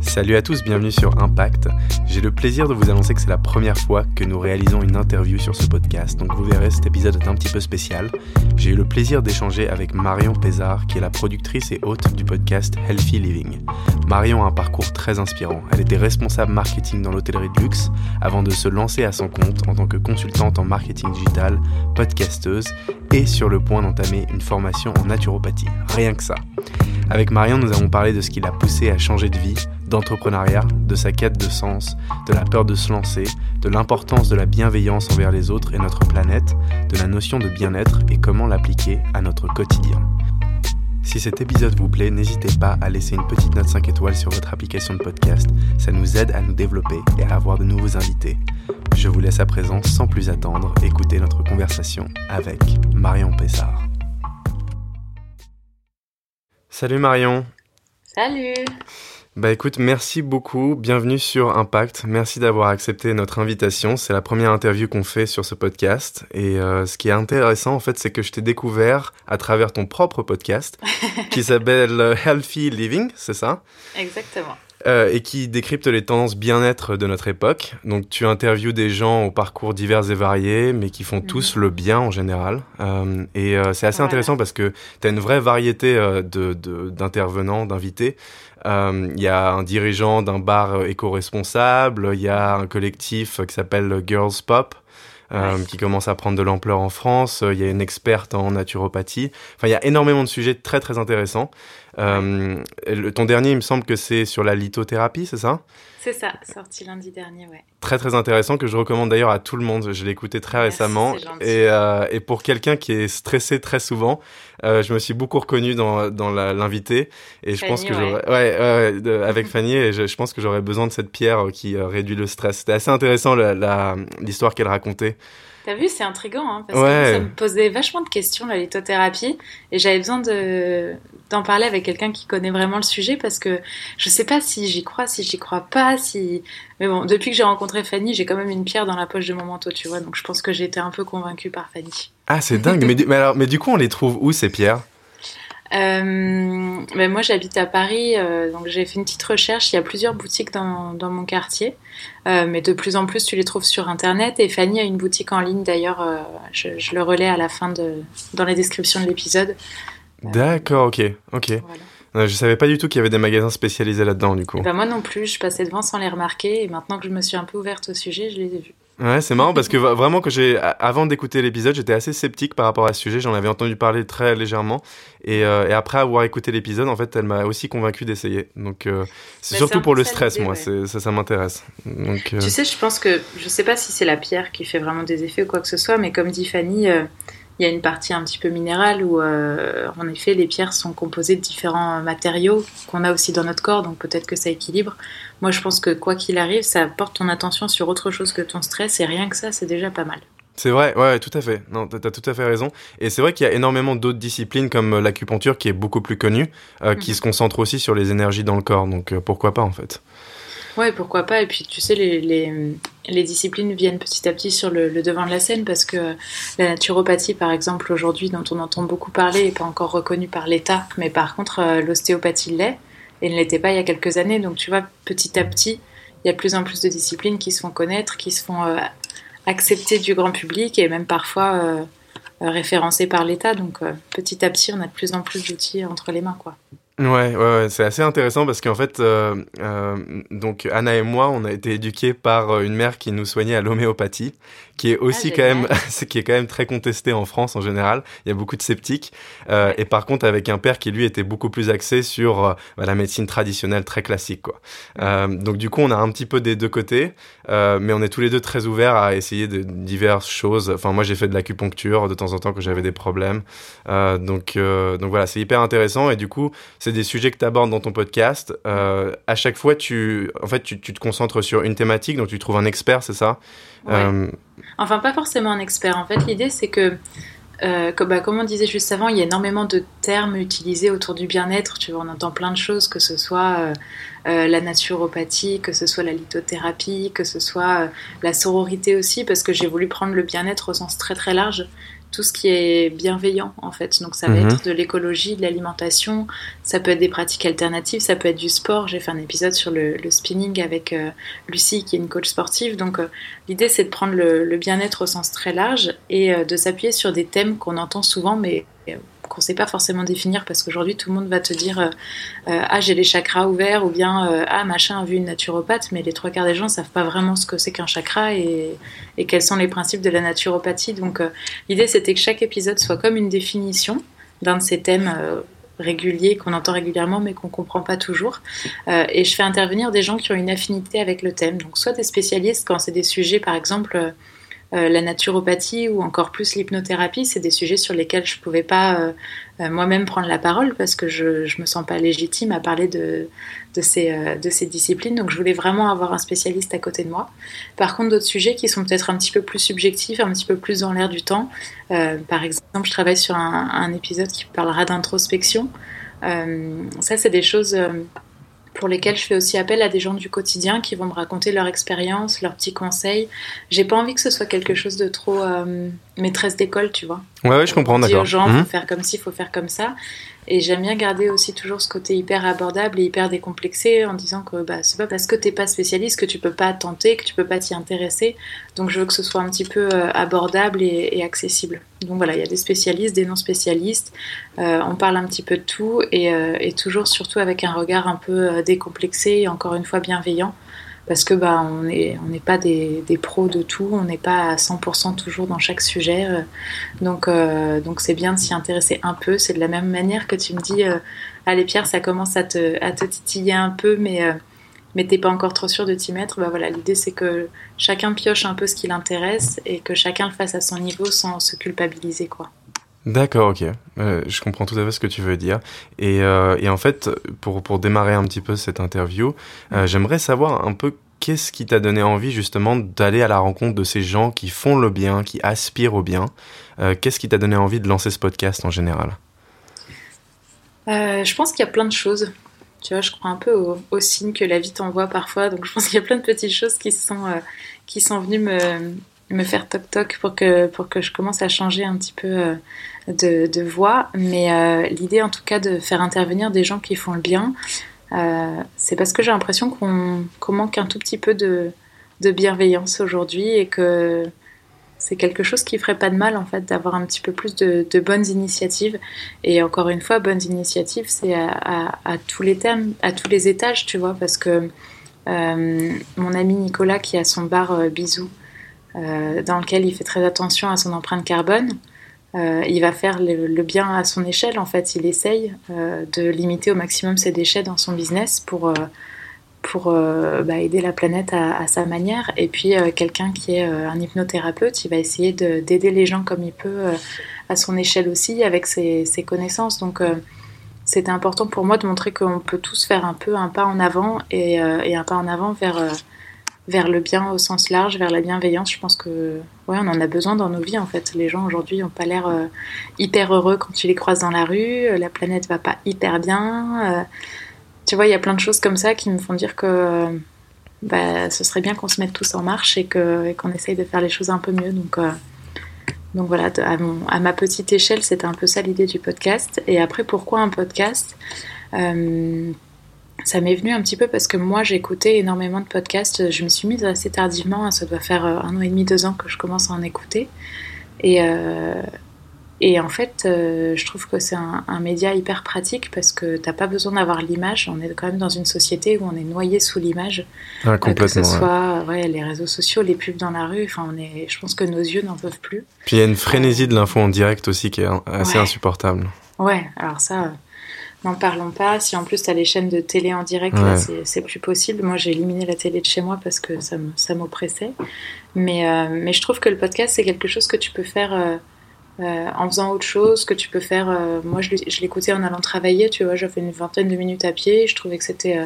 Salut à tous, bienvenue sur Impact. J'ai le plaisir de vous annoncer que c'est la première fois que nous réalisons une interview sur ce podcast, donc vous verrez cet épisode est un petit peu spécial. J'ai eu le plaisir d'échanger avec Marion Pézard, qui est la productrice et hôte du podcast Healthy Living. Marion a un parcours très inspirant. Elle était responsable marketing dans l'hôtellerie de luxe avant de se lancer à son compte en tant que consultante en marketing digital, podcasteuse et sur le point d'entamer une formation en naturopathie. Rien que ça. Avec Marion, nous avons parlé de ce qui l'a poussé à changer de vie, d'entrepreneuriat, de sa quête de sens, de la peur de se lancer, de l'importance de la bienveillance envers les autres et notre planète, de la notion de bien-être et comment l'appliquer à notre quotidien. Si cet épisode vous plaît, n'hésitez pas à laisser une petite note 5 étoiles sur votre application de podcast. Ça nous aide à nous développer et à avoir de nouveaux invités. Je vous laisse à présent, sans plus attendre, écouter notre conversation avec Marion Pessard. Salut Marion. Salut. Bah écoute, merci beaucoup, bienvenue sur Impact, merci d'avoir accepté notre invitation, c'est la première interview qu'on fait sur ce podcast et euh, ce qui est intéressant en fait c'est que je t'ai découvert à travers ton propre podcast qui s'appelle Healthy Living, c'est ça? Exactement. Euh, et qui décrypte les tendances bien-être de notre époque. Donc tu interviews des gens au parcours divers et variés, mais qui font tous le bien en général. Euh, et euh, c'est assez Voilà. intéressant parce que tu as une vraie variété euh, de- de- d'intervenants, d'invités. Euh, Il y a un dirigeant d'un bar euh, éco-responsable, il y a un collectif qui s'appelle Girls Pop. euh, qui commence à prendre de l'ampleur en France. Il y a une experte en naturopathie. Enfin, il y a énormément de sujets très très intéressants. Euh, le- ton dernier, il me semble que c'est sur la lithothérapie, c'est ça? C'est ça, sorti lundi dernier, ouais. Très très intéressant que je recommande d'ailleurs à tout le monde. Je l'ai écouté très Merci, récemment et, euh, et pour quelqu'un qui est stressé très souvent, euh, je me suis beaucoup reconnu dans, dans l'invité et je Fanny, pense que ouais. j'aurais ouais, avec Fanny et je, je pense que j'aurais besoin de cette pierre qui euh, réduit le stress. C'était assez intéressant l'histoire qu'elle racontait. T'as vu, c'est intriguant, hein, parce Ouais. que ça me posait vachement de questions, la lithothérapie, et j'avais besoin de d'en parler avec quelqu'un qui connaît vraiment le sujet, parce que je sais pas si j'y crois, si j'y crois pas, si... Mais bon, depuis que j'ai rencontré Fanny, j'ai quand même une pierre dans la poche de mon manteau, tu vois, donc je pense que j'ai été un peu convaincue par Fanny. Ah c'est dingue. mais, du, mais alors mais du coup on les trouve où ces pierres? Euh, ben moi j'habite à Paris, euh, donc j'ai fait une petite recherche. Il y a plusieurs boutiques dans, dans mon quartier, Euh, mais de plus en plus tu les trouves sur internet. Et Fanny a une boutique en ligne d'ailleurs, je, je le relais à la fin de, dans la description de l'épisode. D'accord, ok, ok. Voilà. Euh, Je savais pas du tout qu'il y avait des magasins spécialisés là-dedans du coup. Et ben moi non plus, je passais devant sans les remarquer. Et maintenant que je me suis un peu ouverte au sujet, je les ai vus. Ouais, c'est marrant parce que vraiment que j'ai avant d'écouter l'épisode, j'étais assez sceptique par rapport à ce sujet. J'en avais entendu parler très légèrement et, euh, et après avoir écouté l'épisode, en fait, elle m'a aussi convaincu d'essayer. Donc euh, c'est Mais surtout pour le stress, moi. ouais. Ça, ça m'intéresse. Donc euh, Tu sais, je pense que, je sais pas si c'est la pierre qui fait vraiment des effets ou quoi que ce soit, mais comme dit Fanny, il y a une partie un petit peu minérale où, euh, en effet, les pierres sont composées de différents matériaux qu'on a aussi dans notre corps, donc peut-être que ça équilibre. Moi, je pense que quoi qu'il arrive, ça porte ton attention sur autre chose que ton stress, et rien que ça, c'est déjà pas mal. c'est vrai, ouais, tout à fait. Non, t'as tout à fait raison. Et c'est vrai qu'il y a énormément d'autres disciplines comme euh, l'acupuncture qui est beaucoup plus connue, euh, qui Mhm. se concentre aussi sur les énergies dans le corps. Donc euh, pourquoi pas en fait? Ouais, pourquoi pas. Et puis, tu sais, les, les, les disciplines viennent petit à petit sur le, devant de la scène parce que la naturopathie, par exemple, aujourd'hui, dont on entend beaucoup parler, n'est pas encore reconnue par l'État. Mais par contre, euh, l'ostéopathie l'est et ne l'était pas il y a quelques années. Donc, tu vois, petit à petit, il y a plus en plus de disciplines qui se font connaître, qui se font euh, accepter du grand public et même parfois euh, référencées par l'État. Donc, petit à petit, on a de plus en plus d'outils entre les mains, quoi. Ouais, ouais, c'est assez intéressant parce qu'en fait, euh, euh, donc Anna et moi, on a été éduqués par euh, une mère qui nous soignait à l'homéopathie, qui est aussi Ah, quand même, qui est quand même très contestée en France en général. Il y a beaucoup de sceptiques. Euh, et par contre, avec un père qui lui était beaucoup plus axé sur euh, bah, la médecine traditionnelle très classique, quoi. Euh, donc du coup, on a un petit peu des deux côtés, euh, mais on est tous les deux très ouverts à essayer de diverses choses. Enfin, moi, j'ai fait de l'acupuncture de temps en temps quand j'avais des problèmes. Euh, donc, euh, donc voilà, c'est hyper intéressant et du coup c'est des sujets que tu abordes dans ton podcast. Euh, à chaque fois, tu, en fait, tu, tu te concentres sur une thématique, donc tu trouves un expert, c'est ça? Ouais. Enfin, pas forcément un expert. En fait, l'idée, c'est que, euh, bah, comme on disait juste avant, il y a énormément de termes utilisés autour du bien-être. Tu vois, on entend plein de choses, que ce soit euh, euh, la naturopathie, que ce soit la lithothérapie, que ce soit la sororité aussi, parce que j'ai voulu prendre le bien-être au sens très très large. Tout ce qui est bienveillant en fait. Donc ça va Mhm. être de l'écologie, de l'alimentation, ça peut être des pratiques alternatives, ça peut être du sport. J'ai fait un épisode sur le, le spinning avec euh, Lucie qui est une coach sportive. Donc euh, l'idée c'est de prendre le, le bien-être au sens très large et euh, de s'appuyer sur des thèmes qu'on entend souvent mais qu'on ne sait pas forcément définir parce qu'aujourd'hui tout le monde va te dire euh, euh, ah j'ai les chakras ouverts ou bien euh, ah machin a vu une naturopathe mais les trois quarts des gens savent pas vraiment ce que c'est qu'un chakra et, quels sont les principes de la naturopathie. Donc l'idée c'était que chaque épisode soit comme une définition d'un de ces thèmes réguliers qu'on entend régulièrement mais qu'on comprend pas toujours. Et je fais intervenir des gens qui ont une affinité avec le thème. Donc soit des spécialistes quand c'est des sujets par exemple euh, la naturopathie ou encore plus l'hypnothérapie, c'est des sujets sur lesquels je pouvais pas euh, euh, moi-même prendre la parole parce que je, je me sens pas légitime à parler de, ces, disciplines. Donc je voulais vraiment avoir un spécialiste à côté de moi. Par contre, d'autres sujets qui sont peut-être un petit peu plus subjectifs, un petit peu plus dans l'air du temps. Par exemple, je travaille sur un, un épisode qui parlera d'introspection. Ça, c'est des choses pour lesquelles je fais aussi appel à des gens du quotidien qui vont me raconter leur expérience, leurs petits conseils. J'ai pas envie que ce soit quelque chose de trop euh, maîtresse d'école, tu vois. Ouais, ouais, je comprends, d'accord. aux gens, Mhm. faut faire comme ci, faut faire comme ça. Et j'aime bien garder aussi toujours ce côté hyper abordable et hyper décomplexé en disant que bah, c'est pas parce que t'es pas spécialiste que tu peux pas tenter, que tu peux pas t'y intéresser. Donc je veux que ce soit un petit peu euh, abordable et, accessible. Donc voilà, il y a des spécialistes, des non spécialistes. Euh, on parle un petit peu de tout et, euh, toujours surtout avec un regard un peu décomplexé et encore une fois bienveillant. Parce que bah, on n'est pas des, des pros de tout, on n'est pas à 100% toujours dans chaque sujet. euh, donc, euh, donc c'est bien de s'y intéresser un peu. C'est de la même manière que tu me dis, euh, allez Pierre, ça commence à te, titiller un peu, mais, mais t'es pas encore trop sûr de t'y mettre. Bah voilà, l'idée c'est que chacun pioche un peu ce qui l'intéresse et que chacun le fasse à son niveau sans se culpabiliser, quoi. D'accord, ok. Euh, je comprends tout à fait ce que tu veux dire. Et, euh, et en fait, pour, pour démarrer un petit peu cette interview, euh, j'aimerais savoir un peu qu'est-ce qui t'a donné envie justement d'aller à la rencontre de ces gens qui font le bien, qui aspirent au bien. Qu'est-ce qui t'a donné envie de lancer ce podcast en général? Je pense qu'il y a plein de choses. Tu vois, je crois un peu aux au signes que la vie t'envoie parfois. Donc je pense qu'il y a plein de petites choses qui sont, qui sont venues me, me faire toc-toc pour que, pour que je commence à changer un petit peu de, voix. Mais euh, l'idée en tout cas de faire intervenir des gens qui font le bien, euh, c'est parce que j'ai l'impression qu'on manque un tout petit peu de, bienveillance aujourd'hui et que c'est quelque chose qui ferait pas de mal en fait d'avoir un petit peu plus de, bonnes initiatives et encore une fois bonnes initiatives c'est à, tous les à tous les étages tu vois parce que euh, mon ami Nicolas qui a son bar euh, Bisou dans lequel il fait très attention à son empreinte carbone euh, il va faire le, bien à son échelle en fait il essaye euh, de limiter au maximum ses déchets dans son business pour euh, bah, aider la planète à, sa manière. Et puis quelqu'un qui est un hypnothérapeute, il va essayer de- d'aider les gens comme il peut à son échelle aussi, avec ses, connaissances. Donc c'était important pour moi de montrer qu'on peut tous faire un peu un pas en avant et, un pas en avant vers, vers le bien au sens large, vers la bienveillance. Je pense que ouais, on en a besoin dans nos vies en fait. Les gens aujourd'hui n'ont pas l'air euh, hyper heureux quand tu les croises dans la rue, euh, la planète va pas hyper bien. euh, tu vois, il y a plein de choses comme ça qui me font dire que bah, ce serait bien qu'on se mette tous en marche et qu'on essaye de faire les choses un peu mieux. Donc, donc voilà, à, mon- à ma petite échelle, c'était un peu ça l'idée du podcast. Et après, pourquoi un podcast? Ça m'est venu un petit peu parce que moi, j'écoutais énormément de podcasts. Je me suis mise assez tardivement, ça doit faire euh, un an et demi, deux ans que je commence à en écouter. Et, euh, et en fait, euh, je trouve que c'est un, un média hyper pratique parce que t'as pas besoin d'avoir l'image. On est quand même dans une société où on est noyé sous l'image. Ah, Euh, que ce Complètement. ouais. soit ouais, les réseaux sociaux, les pubs dans la rue. Enfin, on est, je pense que nos yeux n'en peuvent plus. Puis il y a une frénésie de l'info en direct aussi qui est hein, assez Ouais. insupportable. Ouais, alors ça, n'en parlons pas. Si en plus tu as les chaînes de télé en direct, Ouais. c'est- plus possible. Moi, j'ai éliminé la télé de chez moi parce que ça m'oppressait. Mais, euh, mais je trouve que le podcast, c'est quelque chose que tu peux faire euh, euh, en faisant autre chose, que tu peux faire. moi, je, l'écoutais en allant travailler, tu vois, j'avais une vingtaine de minutes à pied. Je trouvais que c'était.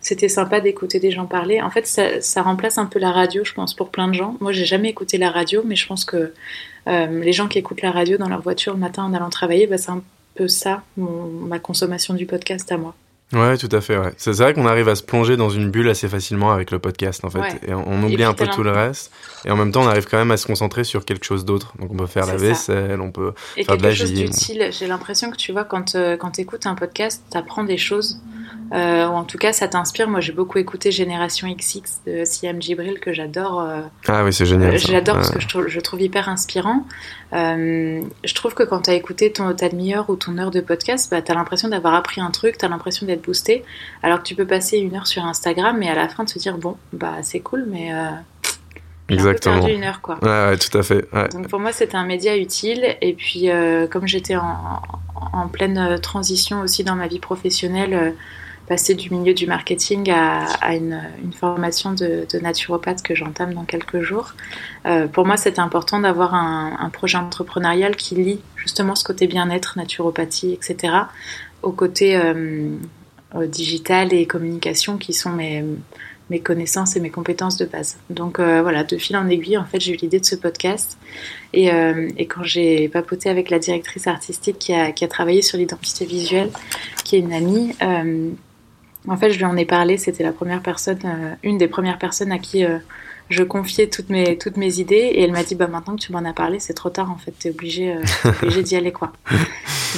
c'était sympa d'écouter des gens parler. En fait, ça, ça remplace un peu la radio, je pense, pour plein de gens. Moi, j'ai jamais écouté la radio, mais je pense que les gens qui écoutent la radio dans leur voiture le matin en allant travailler, bah, c'est un peu ça, mon- ma consommation du podcast à moi. Ouais, tout à fait. Ouais. C'est vrai qu'on arrive à se plonger dans une bulle assez facilement avec le podcast, en fait. Et on, oublie un peu tout le reste. Et en même temps, on arrive quand même à se concentrer sur quelque chose d'autre. Donc, on peut faire la vaisselle, on peut faire de la gym. J'ai l'impression que tu vois, quand, euh, quand tu écoutes un podcast, tu apprends des choses euh, ou en tout cas, ça t'inspire. Moi, j'ai beaucoup écouté Génération XX de Siam Gibril que j'adore. Euh, ah oui, c'est génial. j'adore parce que je trouve, je trouve, hyper inspirant. Euh, je trouve que quand tu as écouté ton, ta demi-heure ou ton heure de podcast, bah, tu as l'impression d'avoir appris un truc, tu as l'impression d'être boosté. Alors que tu peux passer une heure sur Instagram et à la fin te dire bon, bah c'est cool, mais. Exactement. Un peu perdu une heure, quoi. Ouais, tout à fait. Donc pour moi, c'était un média utile. Et puis, comme j'étais en, en, pleine transition aussi dans ma vie professionnelle, passer du milieu du marketing à, une, formation de, naturopathe que j'entame dans quelques jours. Euh, pour moi, c'est important d'avoir un, projet entrepreneurial qui lie justement ce côté bien-être, naturopathie, etc., au côté euh, euh, digital et communication qui sont mes, connaissances et mes compétences de base. Donc voilà, de fil en aiguille, en fait, j'ai eu l'idée de ce podcast. Et, quand j'ai papoté avec la directrice artistique qui a travaillé sur l'identité visuelle, qui est une amie, en fait, je lui en ai parlé. C'était la première personne, euh, une des premières personnes à qui euh, je confiais toutes mes, toutes mes idées. Et elle m'a dit bah, Maintenant que tu m'en as parlé, c'est trop tard en fait. T'es obligé, euh, obligé d'y aller. quoi.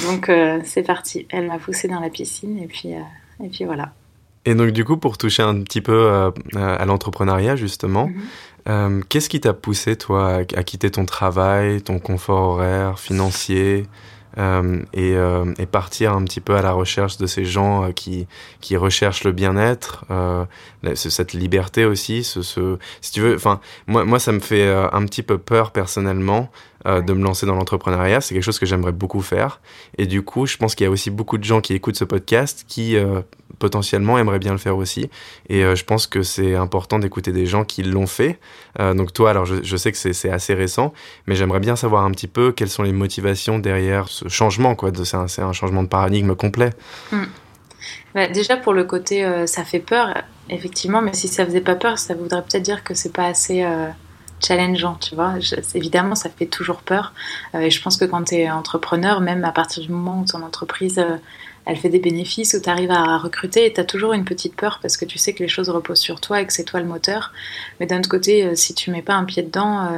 Donc, c'est parti. Elle m'a poussé dans la piscine. Et puis, et puis voilà. Et donc, du coup, pour toucher un petit peu à l'entrepreneuriat, justement, mhm. qu'est-ce qui t'a poussé, toi, à, quitter ton travail, ton confort horaire, financier? Et, euh, et, partir un petit peu à la recherche de ces gens euh, qui, qui recherchent le bien-être, euh, cette liberté aussi, ce, ce, si tu veux, enfin, moi, moi, ça me fait un petit peu peur personnellement euh, de me lancer dans l'entrepreneuriat. C'est quelque chose que j'aimerais beaucoup faire. Et du coup, je pense qu'il y a aussi beaucoup de gens qui écoutent ce podcast qui euh, potentiellement aimeraient bien le faire aussi. Et euh, je pense que c'est important d'écouter des gens qui l'ont fait. donc toi, alors je, sais que c'est assez récent, mais j'aimerais bien savoir un petit peu quelles sont les motivations derrière ce changement. quoi. C'est un, un, changement de paradigme complet. Hmm. Bah, déjà pour le côté, ça fait peur, effectivement, mais si ça faisait pas peur, ça voudrait peut-être dire que c'est pas assez challengeant, tu vois. évidemment, ça fait toujours peur. Euh, et je pense que quand tu es entrepreneur, même à partir du moment où ton entreprise, euh, elle fait des bénéfices, où tu arrives à recruter, tu as toujours une petite peur parce que tu sais que les choses reposent sur toi et que c'est toi le moteur. Mais d'un autre côté, euh, si tu mets pas un pied dedans,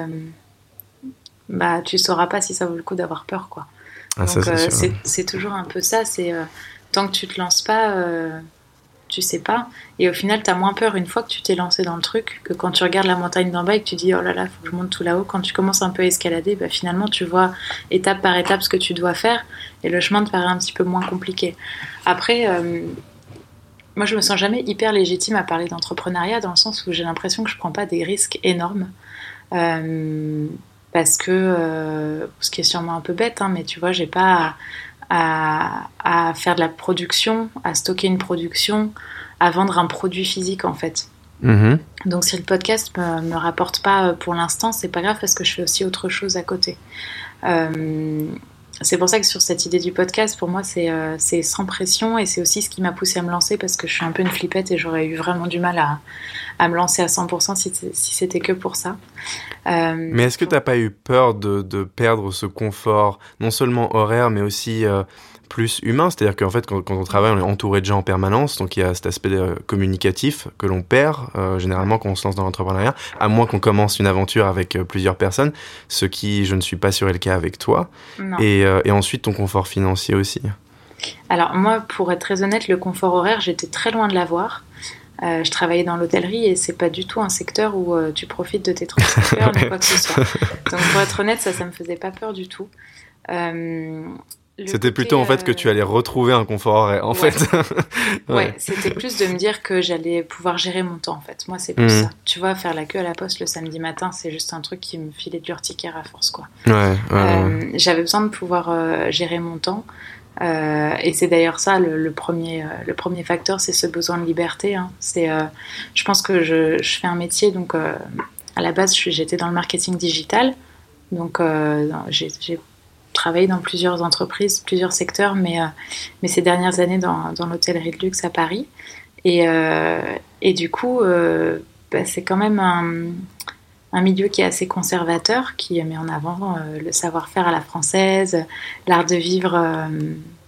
bah, tu sauras pas si ça vaut le coup d'avoir peur, quoi. Ah, Donc, c'est toujours un peu ça. C'est tant que tu te lances pas tu sais pas. Et au final, tu as moins peur une fois que tu t'es lancé dans le truc que quand tu regardes la montagne d'en bas et que tu dis oh là là, faut que je monte tout là-haut. Quand tu commences un peu à escalader, bah, finalement, tu vois étape par étape ce que tu dois faire et le chemin te paraît un petit peu moins compliqué. Après, euh, moi, je me sens jamais hyper légitime à parler d'entrepreneuriat dans le sens où j'ai l'impression que je prends pas des risques énormes. Euh, parce que, euh, ce qui est sûrement un peu bête, hein, mais tu vois, j'ai pas à, faire de la production, à stocker une production, à vendre un produit physique en fait. Mm-hmm. Donc si le podcast me, me rapporte pas euh, pour l'instant, c'est pas grave parce que je fais aussi autre chose à côté. Euh, c'est pour ça que sur cette idée du podcast, pour moi, euh, c'est sans pression et c'est aussi ce qui m'a poussé à me lancer parce que je suis un peu une flippette et j'aurais eu vraiment du mal à, me lancer à 100% si, c'était que pour ça. Euh, mais est-ce que tu n'as pas eu peur de, de, perdre ce confort, non seulement horaire, mais aussi euh, plus humain, c'est-à-dire qu'en fait, quand, on travaille, on est entouré de gens en permanence, donc il y a cet aspect euh, communicatif que l'on perd euh, généralement quand on se lance dans l'entrepreneuriat, à moins qu'on commence une aventure avec euh, plusieurs personnes, ce qui, je ne suis pas sûr, est le cas avec toi. Et, et, ensuite, ton confort financier aussi. Alors moi, pour être très honnête, le confort horaire, j'étais très loin de l'avoir. je travaillais dans l'hôtellerie et c'est pas du tout un secteur où tu profites de tes 35 heures ou quoi que ce soit. Donc pour être honnête, ça, ça me faisait pas peur du tout. C'était plutôt en fait que tu allais retrouver un confort en fait. ouais, c'était plus de me dire que j'allais pouvoir gérer mon temps, en fait. Moi, c'est plus mhm. ça. Tu vois, faire la queue à la poste le samedi matin, c'est juste un truc qui me filait du l'urticaire à force, quoi. Ouais, euh, J'avais besoin de pouvoir euh, gérer mon temps. Euh, et c'est d'ailleurs ça le, premier, le premier facteur, c'est ce besoin de liberté. Hein. C'est, je pense que je, je, fais un métier, donc à la base, j'étais dans le marketing digital. Donc j'ai travaillé dans plusieurs entreprises, plusieurs secteurs, mais, euh, mais ces dernières années dans, dans l'hôtellerie de luxe à Paris. Et, euh, du coup, euh, bah, c'est quand même un, un, milieu qui est assez conservateur, qui met en avant le savoir-faire à la française, l'art de vivre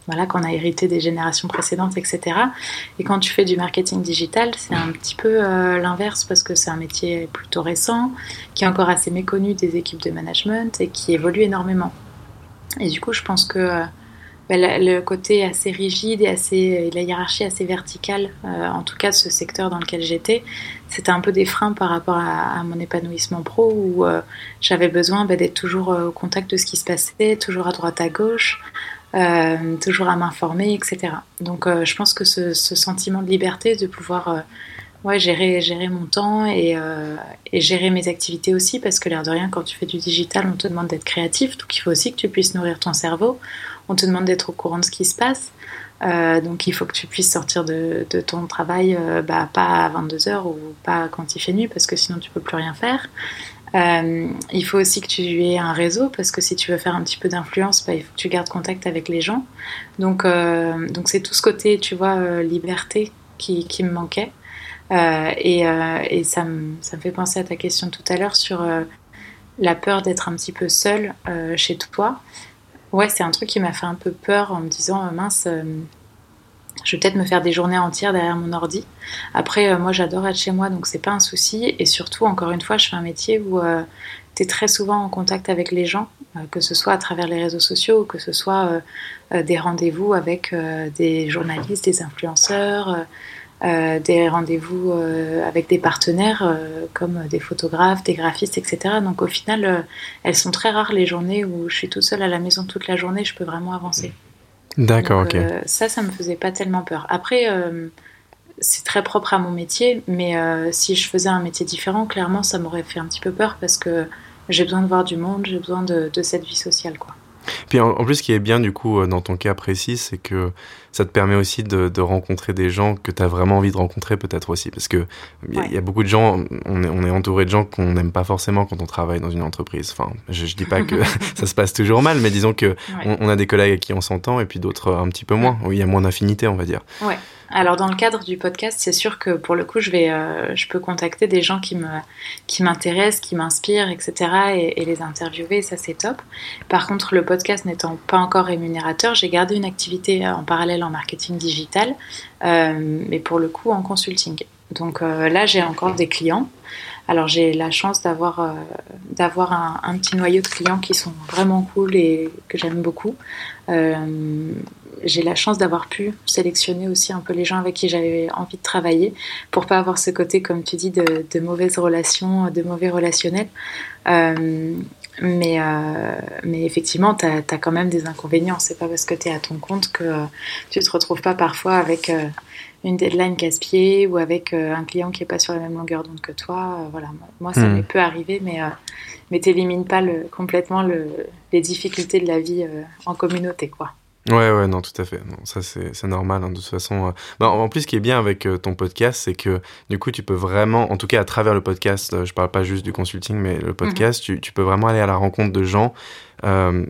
voilà, qu'on a hérité des générations précédentes, etc. Et quand tu fais du marketing digital, c'est un petit peu l'inverse parce que c'est un métier plutôt récent, qui est encore assez méconnu des équipes de management et qui évolue énormément. Et du coup, je pense que bah, le côté assez rigide et assez, la hiérarchie assez verticale, euh, en tout cas ce secteur dans lequel j'étais, c'était un peu des freins par rapport à, mon épanouissement pro où euh, j'avais besoin bah, d'être toujours euh, au contact de ce qui se passait, toujours à droite à gauche, toujours à m'informer, etc. Donc je pense que ce, sentiment de liberté, de pouvoir ouais, gérer, gérer mon temps et, et, gérer mes activités aussi, parce que l'air de rien, quand tu fais du digital, on te demande d'être créatif, donc il faut aussi que tu puisses nourrir ton cerveau on te demande d'être au courant de ce qui se passe. Euh, donc il faut que tu puisses sortir de, ton travail, euh, bah, pas à 22h ou pas quand il fait nuit, parce que sinon tu peux plus rien faire. Euh, il faut aussi que tu aies un réseau, parce que si tu veux faire un petit peu d'influence, bah, il faut que tu gardes contact avec les gens. Donc donc c'est tout ce côté, tu vois, liberté qui, me manquait. Et, et ça, me, ça, me, fait penser à ta question tout à l'heure sur la peur d'être un petit peu seule chez toi. Ouais, c'est un truc qui m'a fait un peu peur en me disant euh, mince, euh, je vais peut-être me faire des journées entières derrière mon ordi. Après, euh, moi j'adore être chez moi donc c'est pas un souci. Et surtout, encore une fois, je fais un métier où tu es très souvent en contact avec les gens, que ce soit à travers les réseaux sociaux ou que ce soit des rendez-vous avec des journalistes, des influenceurs. Euh, des rendez-vous euh, avec des partenaires euh, comme des photographes, des graphistes, etc. Donc au final, elles sont très rares les journées où je suis toute seule à la maison toute la journée, je peux vraiment avancer. D'accord, ok. ça, ça me faisait pas tellement peur. Après, c'est très propre à mon métier, mais si je faisais un métier différent, clairement, ça m'aurait fait un petit peu peur parce que j'ai besoin de voir du monde, j'ai besoin de, de, cette vie sociale, quoi. Puis en, plus, ce qui est bien du coup dans ton cas précis, c'est que ça te permet aussi de, rencontrer des gens que tu as vraiment envie de rencontrer peut-être aussi. Parce que il y, a beaucoup de gens, on est, on est entouré de gens qu'on n'aime pas forcément quand on travaille dans une entreprise. Enfin, je, je dis pas que ça se passe toujours mal, mais disons que on, a des collègues avec qui on s'entend et puis d'autres un petit peu moins, où il y a moins d'affinité, on va dire. Ouais. Alors dans le cadre du podcast, c'est sûr que pour le coup, je vais, euh, je peux contacter des gens qui me, qui m'intéressent, qui m'inspirent, etc. Et, les interviewer, ça c'est top. Par contre, le podcast n'étant pas encore rémunérateur, j'ai gardé une activité en parallèle en marketing digital, euh, mais pour le coup en consulting. Donc euh, là, j'ai encore des clients. Alors j'ai la chance d'avoir un, petit noyau de clients qui sont vraiment cool et que j'aime beaucoup j'ai la chance d'avoir pu sélectionner aussi un peu les gens avec qui j'avais envie de travailler pour pas avoir ce côté, comme tu dis, de, de mauvaises relations, de mauvais relationnels. Euh, mais, euh, mais effectivement, tu as, quand même des inconvénients. C'est pas parce que tu es à ton compte que euh, tu te retrouves pas parfois avec une deadline casse-pied ou avec un client qui est pas sur la même longueur d'onde que toi. voilà, moi, ça hmm. m'est peu arrivé, mais, mais t'élimines pas le, complètement le, les difficultés de la vie en communauté, quoi. Ouais, ouais, non, tout à fait. Non, ça, c'est normal. Hein, de toute façon, euh. bah, en plus, ce qui est bien avec euh, ton podcast, c'est que du coup, tu peux vraiment, en tout cas à travers le podcast, euh, je parle pas juste du consulting, mais le podcast, mhm. tu, tu, peux vraiment aller à la rencontre de gens euh,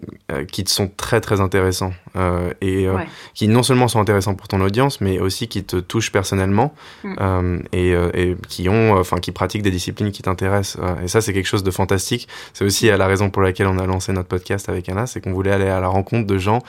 qui te sont très très intéressants et qui non seulement sont intéressants pour ton audience, mais aussi qui te touchent personnellement mm. et, et, qui ont, enfin, qui pratiquent des disciplines qui t'intéressent. et ça, c'est quelque chose de fantastique. C'est aussi la raison pour laquelle on a lancé notre podcast avec Anna, c'est qu'on voulait aller à la rencontre de gens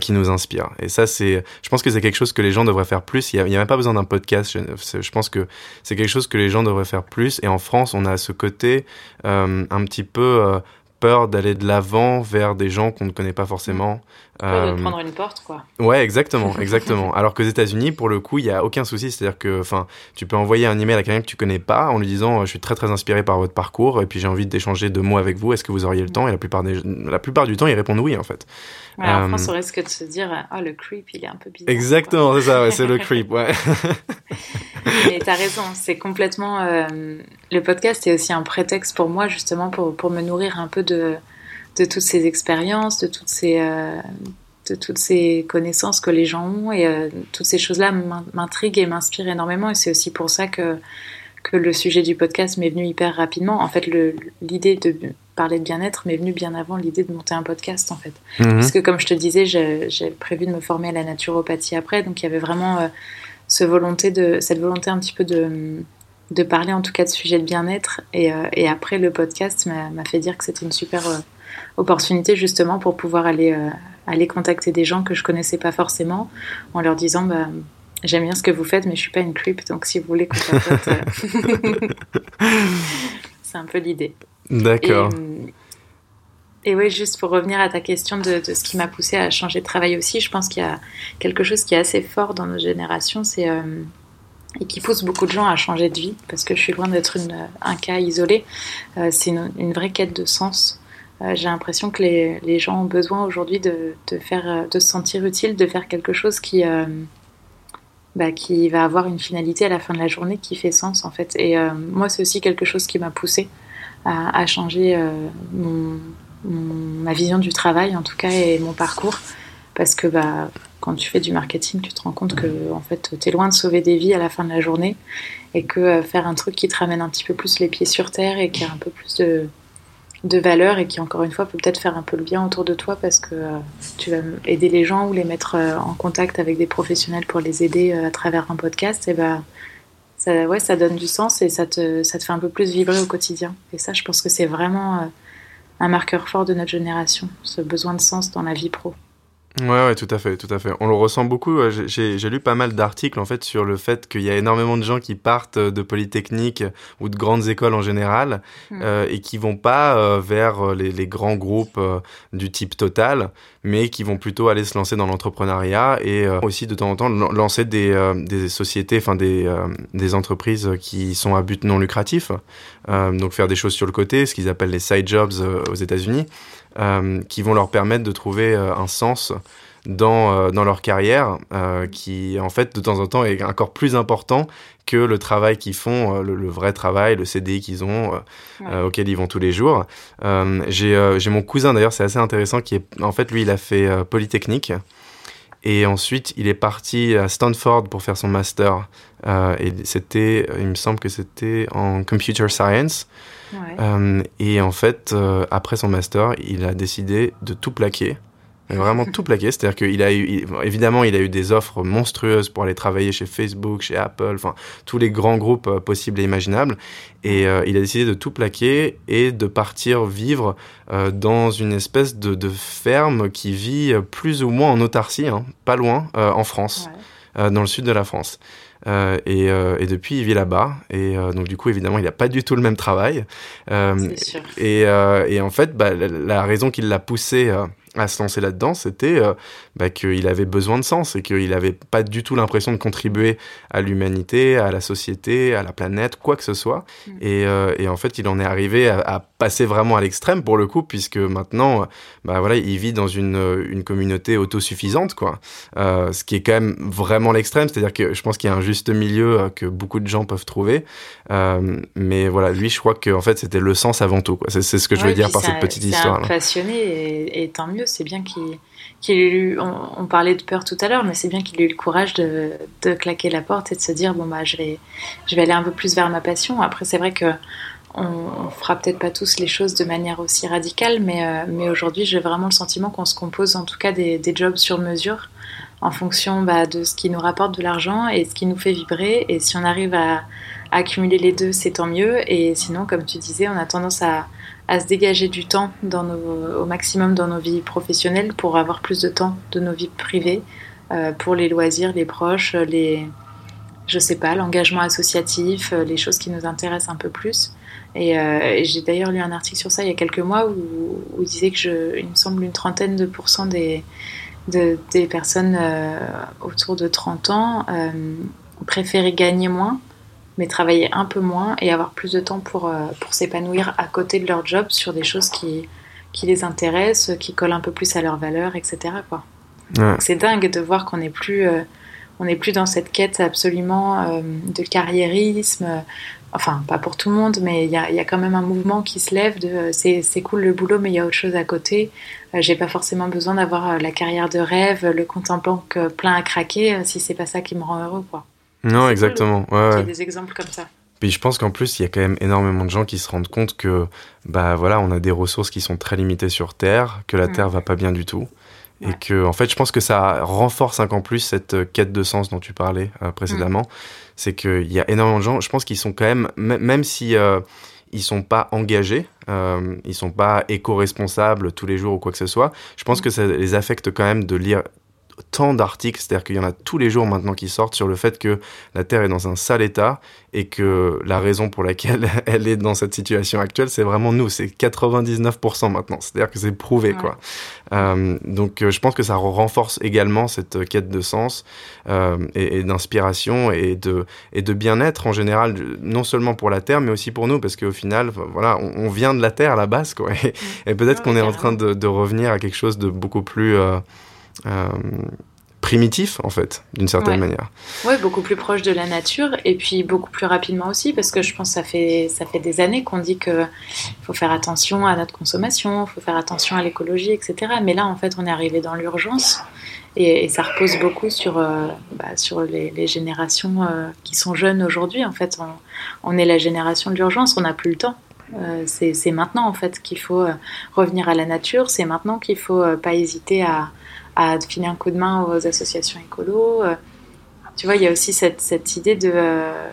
qui nous inspirent. Et ça, c'est, je pense que c'est quelque chose que les gens devraient faire plus. Il n'y a, même pas besoin d'un podcast. Je, je, pense que c'est quelque chose que les gens devraient faire plus. Et en France, on a ce côté un petit peu peur d'aller de l'avant vers des gens qu'on ne connaît pas forcément. Euh, de prendre une porte, quoi. Ouais, exactement, exactement. Alors qu'aux États-Unis, pour le coup, il y a aucun souci. C'est-à-dire que, enfin, tu peux envoyer un email à quelqu'un que tu connais pas en lui disant, je suis très très inspiré par votre parcours et puis j'ai envie d'échanger deux mots avec vous. Est-ce que vous auriez le temps? Et la plupart des, la plupart du temps, ils répondent oui, en fait. Ouais, en France, on risque de se dire, oh, le creep, il est un peu bizarre. Exactement, c'est ça, ouais, c'est le creep, ouais. Mais t'as raison, c'est complètement. Euh, le podcast est aussi un prétexte pour moi, justement, pour, pour me nourrir un peu de, de toutes ces expériences, de toutes ces, euh, de toutes ces connaissances que les gens ont. Et euh, toutes ces choses-là m'intriguent et m'inspirent énormément. Et c'est aussi pour ça que, que le sujet du podcast m'est venu hyper rapidement. En fait, l'idée de parler de bien-être m'est venue bien avant l'idée de monter un podcast, en fait. Mhm. Parce que, comme je te disais, j'ai prévu de me former à la naturopathie après. Donc, il y avait vraiment ce volonté de, cette volonté un petit peu de, de parler en tout cas de sujets de bien-être. Et, euh, et, après, le podcast m'a fait dire que c'était une super, euh, opportunité justement pour pouvoir aller, aller contacter des gens que je connaissais pas forcément en leur disant bah, J'aime bien ce que vous faites, mais je suis pas une creep, donc si vous voulez qu'on c'est un peu l'idée. D'accord. Et, oui, juste pour revenir à ta question de, ce qui m'a poussé à changer de travail aussi, je pense qu'il y a quelque chose qui est assez fort dans nos générations, c'est et qui pousse beaucoup de gens à changer de vie, parce que je suis loin d'être un cas isolé. Euh, c'est une, vraie quête de sens. Euh, j'ai l'impression que les, gens ont besoin aujourd'hui euh, de se sentir utile, de faire quelque chose qui, bah, qui va avoir une finalité à la fin de la journée qui fait sens en fait. Et moi, c'est aussi quelque chose qui m'a poussé à, changer ma vision du travail en tout cas et mon parcours, parce que bah, quand tu fais du marketing, tu te rends compte que en fait, tu es loin de sauver des vies à la fin de la journée et que euh, faire un truc qui te ramène un petit peu plus les pieds sur terre et qui a un peu plus de, de valeur et qui, encore une fois, peut peut-être faire un peu le bien autour de toi parce que euh, tu vas aider les gens ou les mettre euh, en contact avec des professionnels pour les aider à travers un podcast, et ben ça, ouais, ça donne du sens et ça te, ça te fait un peu plus vibrer au quotidien. Et ça, je pense que c'est vraiment un marqueur fort de notre génération, ce besoin de sens dans la vie pro. Ouais, ouais, tout à fait, tout à fait. On le ressent beaucoup. J'ai lu pas mal d'articles en fait sur le fait qu'il y a énormément de gens qui partent de polytechniques ou de grandes écoles en général hmm. euh, et qui vont pas euh, vers les, les, grands groupes euh, du type Total, mais qui vont plutôt aller se lancer dans l'entrepreneuriat et euh, aussi de temps en temps lancer des, des sociétés, enfin des, des entreprises qui sont à but non lucratif. donc faire des choses sur le côté, ce qu'ils appellent les side jobs aux États-Unis. Euh, qui vont leur permettre de trouver euh, un sens dans, euh, dans leur carrière, qui en fait de temps en temps est encore plus important que le travail qu'ils font, le, vrai travail, le CDI qu'ils ont, auquel ils vont tous les jours. J'ai mon cousin d'ailleurs, c'est assez intéressant, qui est en fait lui il a fait Polytechnique. Et ensuite, il est parti à Stanford pour faire son master. et c'était, il me semble que c'était en computer science. Euh, et en fait, euh, après son master, il a décidé de tout plaquer vraiment tout plaqué. C'est-à-dire qu'il a eu, évidemment, il a eu des offres monstrueuses pour aller travailler chez Facebook, chez Apple, enfin, tous les grands groupes euh, possibles et imaginables. Et il a décidé de tout plaquer et de partir vivre dans une espèce de, de, ferme qui vit plus ou moins en autarcie, hein, pas loin, en France, dans le sud de la France. Euh, et, euh, et, depuis, il vit là-bas. Et euh, donc, du coup, évidemment, il n'a pas du tout le même travail. Sûr. Et, et, en fait, bah, la, la, raison qui l'a poussé à se lancer là-dedans, c'était bah, qu'il avait besoin de sens et qu'il n'avait pas du tout l'impression de contribuer à l'humanité, à la société, à la planète, quoi que ce soit. Mm. Et, et, en fait, il en est arrivé à, à passer vraiment à l'extrême pour le coup, puisque maintenant, bah, voilà, il vit dans une, une communauté autosuffisante, quoi. Euh, ce qui est quand même vraiment l'extrême, c'est-à-dire que je pense qu'il y a un juste milieu euh, que beaucoup de gens peuvent trouver. Euh, mais voilà, lui, je crois que en fait, c'était le sens avant tout. C'est ce que je veux dire par cette petite histoire. C'est passionné et, et tant mieux c'est bien qu'il ait eu. On, parlait de peur tout à l'heure, mais c'est bien qu'il ait eu le courage de, claquer la porte et de se dire bon bah je vais, je vais aller un peu plus vers ma passion. Après c'est vrai que on, fera peut-être pas tous les choses de manière aussi radicale, mais, euh, mais aujourd'hui j'ai vraiment le sentiment qu'on se compose en tout cas des, jobs sur mesure en fonction bah, de ce qui nous rapporte de l'argent et ce qui nous fait vibrer. Et si on arrive à accumuler les deux, c'est tant mieux. Et sinon, comme tu disais, on a tendance à, à se dégager du temps au maximum dans nos vies professionnelles pour avoir plus de temps de nos vies privées, euh, pour les loisirs, les proches, les, je sais pas, l'engagement associatif, euh, les choses qui nous intéressent un peu plus. Et, euh, j'ai d'ailleurs lu un article sur ça il y a quelques mois où, où il disait que je, il me semble une trentaine de pourcents des, de, des personnes autour de 30 ans préféraient gagner moins mais travailler un peu moins et avoir plus de temps pour, euh, pour s'épanouir à côté de leur job sur des choses qui, qui les intéressent, qui collent un peu plus à leurs valeurs, etc. Quoi. C'est dingue de voir qu'on n'est plus, euh, on plus dans cette quête absolument euh, de carriérisme. Enfin, pas pour tout le monde, mais il y a, y a, quand même un mouvement qui se lève de c'est, cool le boulot, mais il y a autre chose à côté. j'ai pas forcément besoin d'avoir la carrière de rêve, le compte en banque plein à craquer si c'est pas ça qui me rend heureux, quoi. Non, exactement. Ouais, Il y a des exemples comme ça. Puis je pense qu'en plus, il y a quand même énormément de gens qui se rendent compte que, bah voilà, on a des ressources qui sont très limitées sur Terre, que la mm. Terre va pas bien du tout. Et que, en fait, je pense que ça renforce encore plus cette euh, quête de sens dont tu parlais euh, précédemment. Mm. C'est qu'il y a énormément de gens, je pense qu'ils sont quand même, même si euh, ils sont pas engagés, euh, ils sont pas éco-responsables tous les jours ou quoi que ce soit. Je pense que ça les affecte quand même de lire tant d'articles, c'est-à-dire qu'il y en a tous les jours maintenant qui sortent sur le fait que la Terre est dans un sale état et que la raison pour laquelle elle est dans cette situation actuelle, c'est vraiment nous, c'est 99% maintenant, c'est-à-dire que c'est prouvé quoi. Euh, donc euh, je pense que ça renforce également cette quête de sens euh, et, et d'inspiration et de, et de bien-être en général, non seulement pour la Terre mais aussi pour nous, parce qu'au final, voilà, on, on, vient de la Terre à la base quoi, et, et peut-être qu'on est en train de, de, revenir à quelque chose de beaucoup plus euh, euh, primitif en fait d'une certaine ouais. manière. Oui, beaucoup plus proche de la nature et puis beaucoup plus rapidement aussi parce que je pense que ça fait ça fait des années qu'on dit que faut faire attention à notre consommation, faut faire attention à l'écologie, etc. Mais là en fait on est arrivé dans l'urgence et, et, ça repose beaucoup sur euh, bah, sur les, les générations euh, qui sont jeunes aujourd'hui. En fait, on, on, est la génération de l'urgence, on n'a plus le temps. Euh, c'est maintenant en fait qu'il faut euh, revenir à la nature, c'est maintenant qu'il faut euh, pas hésiter à à filer un coup de main aux associations écolo. Euh, tu vois, il y a aussi cette, cette idée de. Euh,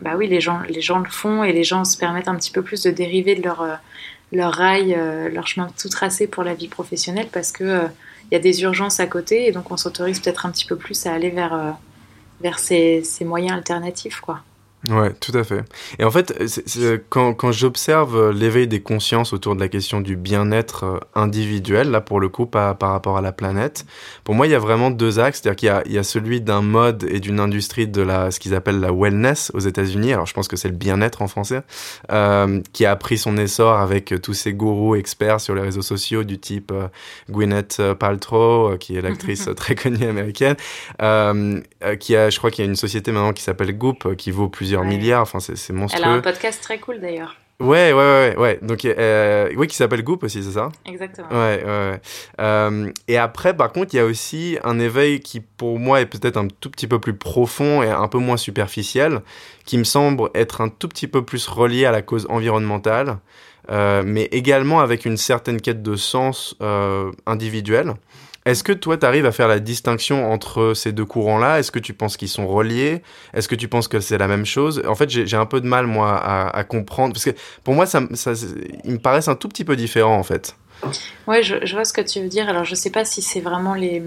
bah oui, les gens, les gens le font et les gens se permettent un petit peu plus de dériver de leur, euh, leur rail, leur chemin tout tracé pour la vie professionnelle parce qu'il il y a des urgences à côté et donc on s'autorise peut-être un petit peu plus à aller vers, vers ces, ces moyens alternatifs, quoi. Ouais, tout à fait. Et en fait, c est, c est, quand, quand j'observe l'éveil des consciences autour de la question du bien-être euh, individuel, là pour le coup, pas par rapport à la planète, pour moi, il y a vraiment deux axes. C'est-à-dire qu'il y a, il y a celui d'un mode et d'une industrie de la, ce qu'ils appellent la wellness aux États-Unis. Alors, je pense que c'est le bien-être en français, euh, qui a pris son essor avec tous ces gourous experts sur les réseaux sociaux du type euh, Gwyneth Paltrow, euh, qui est l'actrice très connue américaine, euh, qui a, je crois qu'il y a une société maintenant qui s'appelle Goop, qui vaut plus plusieurs ouais. milliards. Enfin, c'est monstrueux. Elle a un podcast très cool d'ailleurs. Ouais, ouais, ouais, ouais. Donc, euh, oui, qui s'appelle Goop aussi, c'est ça? Exactement. Ouais, ouais. ouais. Euh, et après, par contre, il y a aussi un éveil qui, pour moi, est peut-être un tout petit peu plus profond et un peu moins superficiel, qui me semble être un tout petit peu plus relié à la cause environnementale, euh, mais également avec une certaine quête de sens euh, individuel. Est-ce que toi, tu arrives à faire la distinction entre ces deux courants-là? Est-ce que tu penses qu'ils sont reliés? Est-ce que tu penses que c'est la même chose? En fait, j'ai un peu de mal, moi, à, comprendre. Parce que pour moi, ça, ça, ils me paraissent un tout petit peu différents, en fait. Ouais, je, je vois ce que tu veux dire. Alors, je sais pas si c'est vraiment les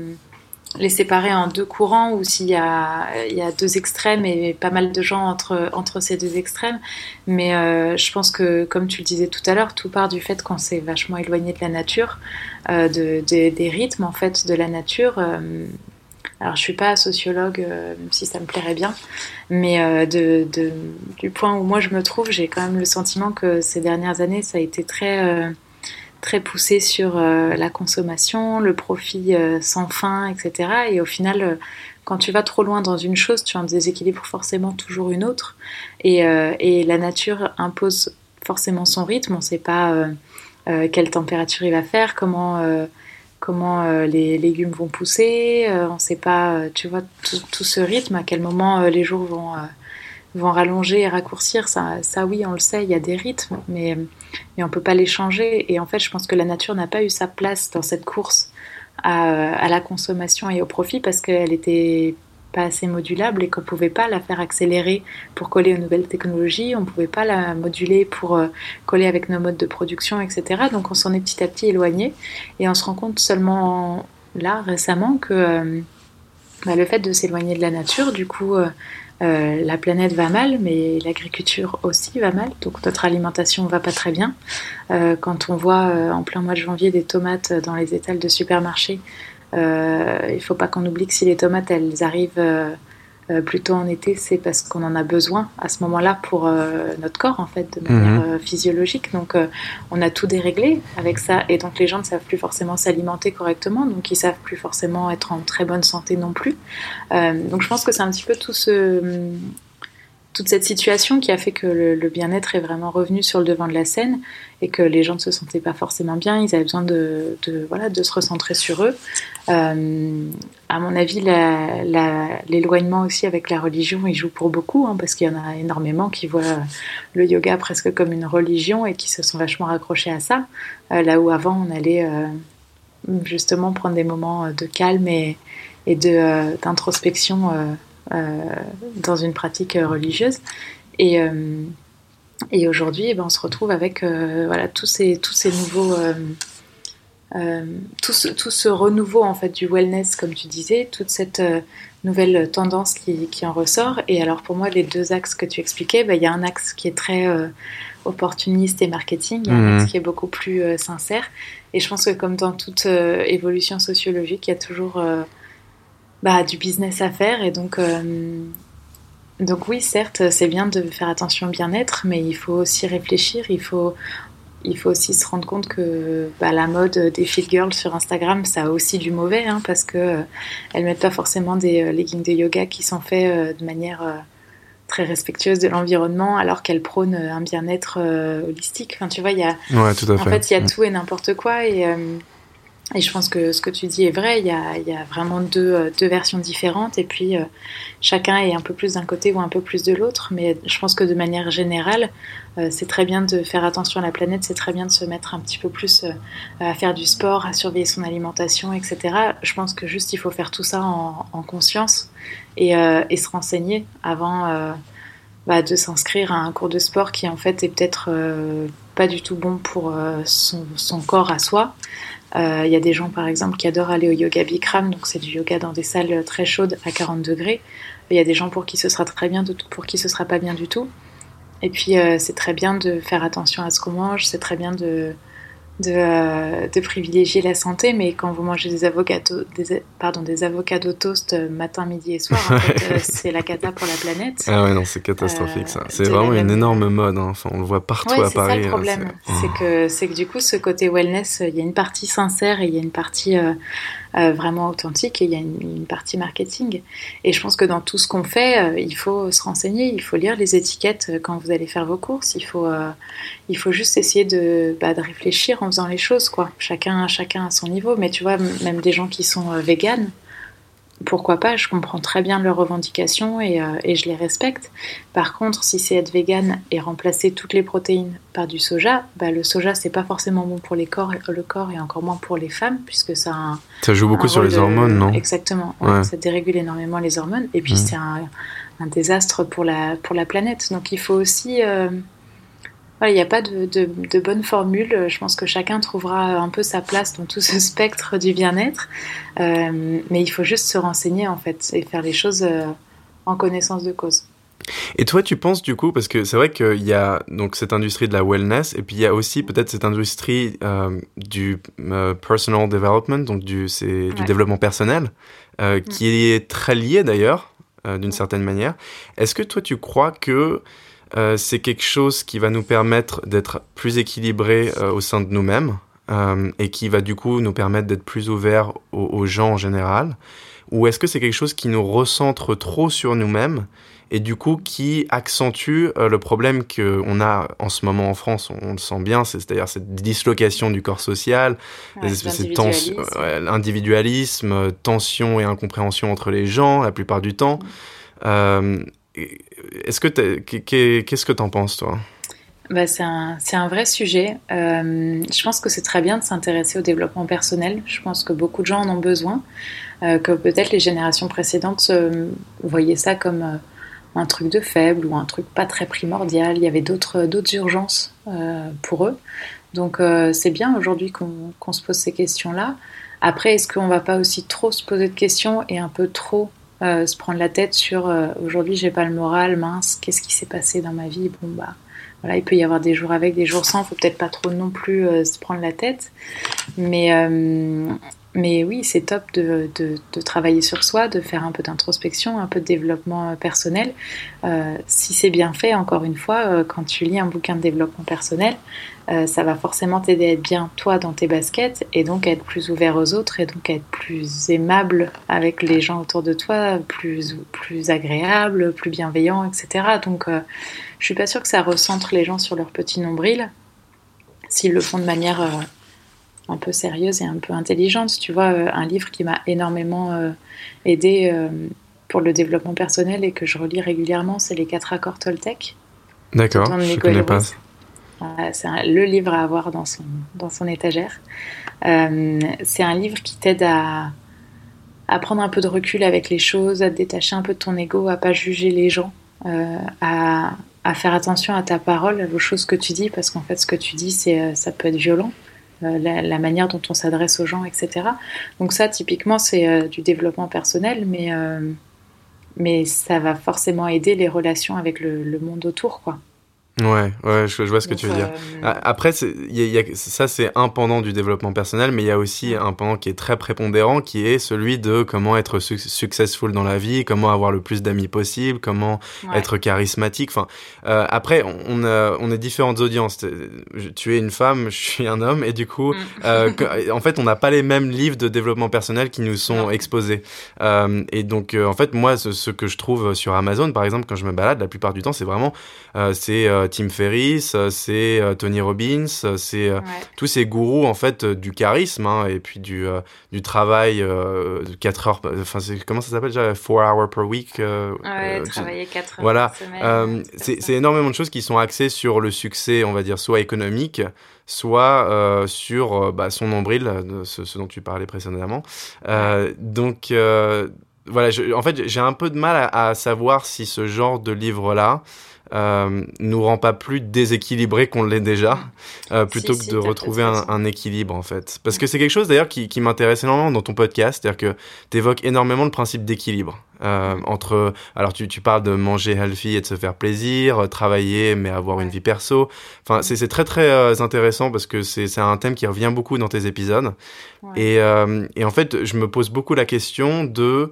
les séparer en deux courants ou s'il y a, il y a deux extrêmes et pas mal de gens entre, entre ces deux extrêmes. Mais euh, je pense que, comme tu le disais tout à l'heure, tout part du fait qu'on s'est vachement éloigné de la nature, euh, de, de, des rythmes en fait de la nature. Euh, alors, je suis pas sociologue, euh, même si ça me plairait bien, mais euh, de, de, du point où moi je me trouve, j'ai quand même le sentiment que ces dernières années, ça a été très très poussé sur euh, la consommation, le profit euh, sans fin, etc. Et au final, euh, quand tu vas trop loin dans une chose, tu en déséquilibres forcément toujours une autre. Et, la nature impose forcément son rythme. On ne sait pas quelle température il va faire, comment comment les légumes vont pousser, on ne sait pas, tu vois, tout, tout, ce rythme, à quel moment les jours vont, vont rallonger et raccourcir, ça, ça oui, on le sait, il y a des rythmes, mais, mais on ne peut pas les changer. Et en fait, je pense que la nature n'a pas eu sa place dans cette course à, la consommation et au profit parce qu'elle était pas assez modulable et qu'on pouvait pas la faire accélérer pour coller aux nouvelles technologies, on pouvait pas la moduler pour euh, coller avec nos modes de production, etc. Donc on s'en est petit à petit éloigné et on se rend compte seulement là récemment que euh, bah, le fait de s'éloigner de la nature, du coup, euh, euh, la planète va mal, mais l'agriculture aussi va mal, donc notre alimentation va pas très bien. Euh, quand on voit en plein mois de janvier des tomates dans les étals de supermarchés euh, il faut pas qu'on oublie que si les tomates elles arrivent euh, plutôt en été, c'est parce qu'on en a besoin à ce moment-là pour euh, notre corps en fait, de manière mmh. physiologique. Donc on a tout déréglé avec ça, et donc les gens ne savent plus forcément s'alimenter correctement, donc ils savent plus forcément être en très bonne santé non plus. donc je pense que c'est un petit peu tout ce toute cette situation qui a fait que le, bien-être est vraiment revenu sur le devant de la scène et que les gens ne se sentaient pas forcément bien, ils avaient besoin de, voilà, de se recentrer sur eux. Euh, à mon avis, l'éloignement aussi avec la religion, il joue pour beaucoup, hein, parce qu'il y en a énormément qui voient le yoga presque comme une religion et qui se sont vachement raccrochés à ça, euh, là où avant on allait euh, justement prendre des moments de calme et, et d'introspection euh, dans une pratique religieuse. Et, euh, Et aujourd'hui, eh ben, on se retrouve avec voilà, tous, ces, tous ces nouveaux... tout, ce, tout, ce, renouveau en fait du wellness, comme tu disais, toute cette nouvelle tendance qui, qui, en ressort. Et alors pour moi, les deux axes que tu expliquais, ben, il y a un axe qui est très opportuniste et marketing, mmh. ce qui est beaucoup plus euh, sincère. Et je pense que comme dans toute euh, évolution sociologique, il y a toujours euh, bah, du business à faire. Et donc, donc oui, certes, c'est bien de faire attention au bien-être, mais il faut aussi réfléchir, il faut, il faut aussi se rendre compte que bah, la mode des feel girls sur Instagram, ça a aussi du mauvais, hein, parce que elles mettent pas forcément des leggings de yoga qui sont faits de manière très respectueuse de l'environnement alors qu'elle prône un bien-être euh, holistique. Enfin, tu vois, il y a, ouais, tout à en fait, il y a mm. tout et n'importe quoi et euh, et je pense que ce que tu dis est vrai, il y a, vraiment deux, euh, deux, versions différentes et puis euh, chacun est un peu plus d'un côté ou un peu plus de l'autre. Mais je pense que de manière générale, euh, c'est très bien de faire attention à la planète, c'est très bien de se mettre un petit peu plus à faire du sport, à surveiller son alimentation, etc. Je pense que juste il faut faire tout ça en, en conscience et, se renseigner avant bah, de s'inscrire à un cours de sport qui en fait est peut-être pas du tout bon pour son corps à soi. Il euh, y a des gens, par exemple, qui adorent aller au yoga Bikram, donc c'est du yoga dans des salles très chaudes à 40 degrés. Il y a des gens pour qui ce sera très bien, pour qui ce sera pas bien du tout. Et puis, euh, c'est très bien de faire attention à ce qu'on mange, c'est très bien de, de, de, privilégier la santé, mais quand vous mangez des avocats, des, pardon, des avocats toast matin, midi et soir, en fait, euh, c'est la cata pour la planète. Ah ouais, non, c'est catastrophique ça. C'est vraiment une énorme mode. Hein. Enfin, on le voit partout à Paris. C'est ça le problème. C'est que, c'est que du coup, ce côté wellness, il y a une partie sincère et il y a une partie euh, euh, vraiment authentique et il y a une, partie marketing. Et je pense que dans tout ce qu'on fait, euh, il faut se renseigner, il faut lire les étiquettes euh, quand vous allez faire vos courses, il faut, il faut juste essayer de, bah, de réfléchir en faisant les choses. Quoi. Chacun, chacun à son niveau, mais tu vois, même des gens qui sont véganes, pourquoi pas, je comprends très bien leurs revendications et, euh, et je les respecte. Par contre, si c'est être vegan et remplacer toutes les protéines par du soja, bah, le soja c'est pas forcément bon pour les corps, le corps et encore moins pour les femmes puisque ça ça joue beaucoup sur les hormones, non? Exactement, ça dérégule énormément les hormones et puis mmh. c'est un, un, désastre pour la pour la planète. Donc il faut aussi euh, il n'y a pas de, de, bonne formule. Je pense que chacun trouvera un peu sa place dans tout ce spectre du bien-être. Euh, mais il faut juste se renseigner, en fait, et faire les choses euh, en connaissance de cause. Et toi, tu penses du coup, parce que c'est vrai qu'il y a donc cette industrie de la wellness, et puis il y a aussi peut-être cette industrie euh, du personal development, donc du, du développement personnel, mm. qui est très lié d'ailleurs, d'une certaine manière. Est-ce que toi, tu crois que euh, c'est quelque chose qui va nous permettre d'être plus équilibrés euh, au sein de nous-mêmes euh, et qui va du coup nous permettre d'être plus ouverts aux, gens en général Ou est-ce que c'est quelque chose qui nous recentre trop sur nous-mêmes et du coup qui accentue le problème qu'on a en ce moment en France, on, le sent bien, c'est-à-dire cette dislocation du corps social, l'individualisme, tension et incompréhension entre les gens la plupart du temps. Mm. Est-ce que qu'est-ce que tu en penses toi? Bah, c'est un, un, vrai sujet. Euh, je pense que c'est très bien de s'intéresser au développement personnel. Je pense que beaucoup de gens en ont besoin. Euh, que peut-être les générations précédentes euh, voyaient ça comme un truc de faible ou un truc pas très primordial. Il y avait d'autres urgences pour eux. Donc c'est bien aujourd'hui qu'on se pose ces questions-là. Après, est-ce qu'on va pas aussi trop se poser de questions et un peu trop euh, se prendre la tête sur euh, aujourd'hui j'ai pas le moral, mince, qu'est-ce qui s'est passé dans ma vie? Bon bah voilà, il peut y avoir des jours avec, des jours sans, faut peut-être pas trop non plus euh, se prendre la tête. Mais mais oui, c'est top de, de, travailler sur soi, de faire un peu d'introspection, un peu de développement euh, personnel. Euh, si c'est bien fait, encore une fois, euh, quand tu lis un bouquin de développement personnel, ça va forcément t'aider à être bien toi dans tes baskets et donc à être plus ouvert aux autres et donc à être plus aimable avec les gens autour de toi, plus, plus agréable, plus bienveillant, etc. Donc je suis pas sûre que ça recentre les gens sur leur petit nombril s'ils le font de manière un peu sérieuse et un peu intelligente. Tu vois, euh, un livre qui m'a énormément euh, aidé euh, pour le développement personnel et que je relis régulièrement, c'est Les quatre accords Toltec. D'accord, je ne connais pas. c'est le livre à avoir dans son, dans son étagère. c'est un livre qui t'aide à, à, prendre un peu de recul avec les choses, à te détacher un peu de ton ego, à pas juger les gens, à, à faire attention à ta parole, aux choses que tu dis, parce qu'en fait, ce que tu dis, c'est, ça peut être violent. La, manière dont on s'adresse aux gens, etc. Donc ça, typiquement, c'est du développement personnel, mais, mais ça va forcément aider les relations avec le, le monde autour, quoi. Ouais, ouais, je, vois ce que tu veux dire. Euh, après, y a, ça c'est un pendant du développement personnel, mais il y a aussi un pendant qui est très prépondérant, qui est celui de comment être successful dans la vie, comment avoir le plus d'amis possible, comment être charismatique. Enfin, euh, après, on, a, on est différentes audiences. Tu es une femme, je suis un homme, et du coup, mm. euh, en fait, on n'a pas les mêmes livres de développement personnel qui nous sont exposés. Euh, et donc, en fait, moi, ce, ce, que je trouve sur Amazon, par exemple, quand je me balade, la plupart du temps, c'est vraiment, c'est euh, Tim Ferriss, euh, c'est euh, Tony Robbins, c'est tous ces gourous en fait du charisme hein, et puis du, du travail de 4 heures, enfin comment ça s'appelle déjà? 4 hours per week. ouais, travailler 4 heures voilà. c'est énormément de choses qui sont axées sur le succès, on va dire, soit économique, soit sur bah, son nombril, ce, ce, dont tu parlais précédemment. donc voilà, en fait, j'ai un peu de mal à, à, savoir si ce genre de livre-là euh, nous rend pas plus déséquilibré qu'on l'est déjà, euh, plutôt que de retrouver un, un, équilibre en fait. Parce que c'est quelque chose d'ailleurs qui, qui m'intéresse énormément dans ton podcast, c'est-à-dire que tu évoques énormément le principe d'équilibre. Euh, entre, alors tu, tu parles de manger healthy et de se faire plaisir, euh, travailler mais avoir une vie perso. Enfin, c'est très très euh, intéressant parce que c'est un thème qui revient beaucoup dans tes épisodes. Et, euh, et en fait, je me pose beaucoup la question de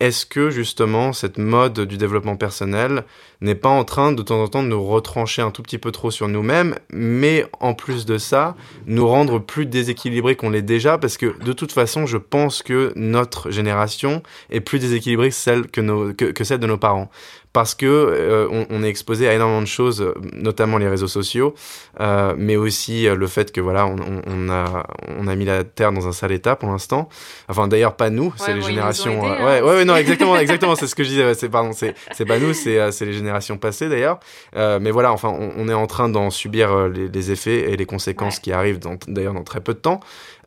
est-ce que justement cette mode du développement personnel n'est pas en train de temps en temps de nous retrancher un tout petit peu trop sur nous-mêmes, mais en plus de ça, nous rendre plus déséquilibrés qu'on l'est déjà, parce que de toute façon, je pense que notre génération est plus déséquilibrée que celle, que, nos, que, que celle de nos parents parce que euh, on, on, est exposé à énormément de choses, notamment les réseaux sociaux, euh, mais aussi euh, le fait que voilà, on, on, a on a mis la terre dans un sale état pour l'instant. Enfin d'ailleurs pas nous, c'est les générations. Aidé, hein. ouais, ouais, ouais, non exactement, exactement, c'est ce que je disais. C'est pardon, c'est c'est pas nous, c'est c'est les générations passées d'ailleurs. mais voilà, enfin on, est en train d'en subir les, les, effets et les conséquences qui arrivent d'ailleurs dans très peu de temps.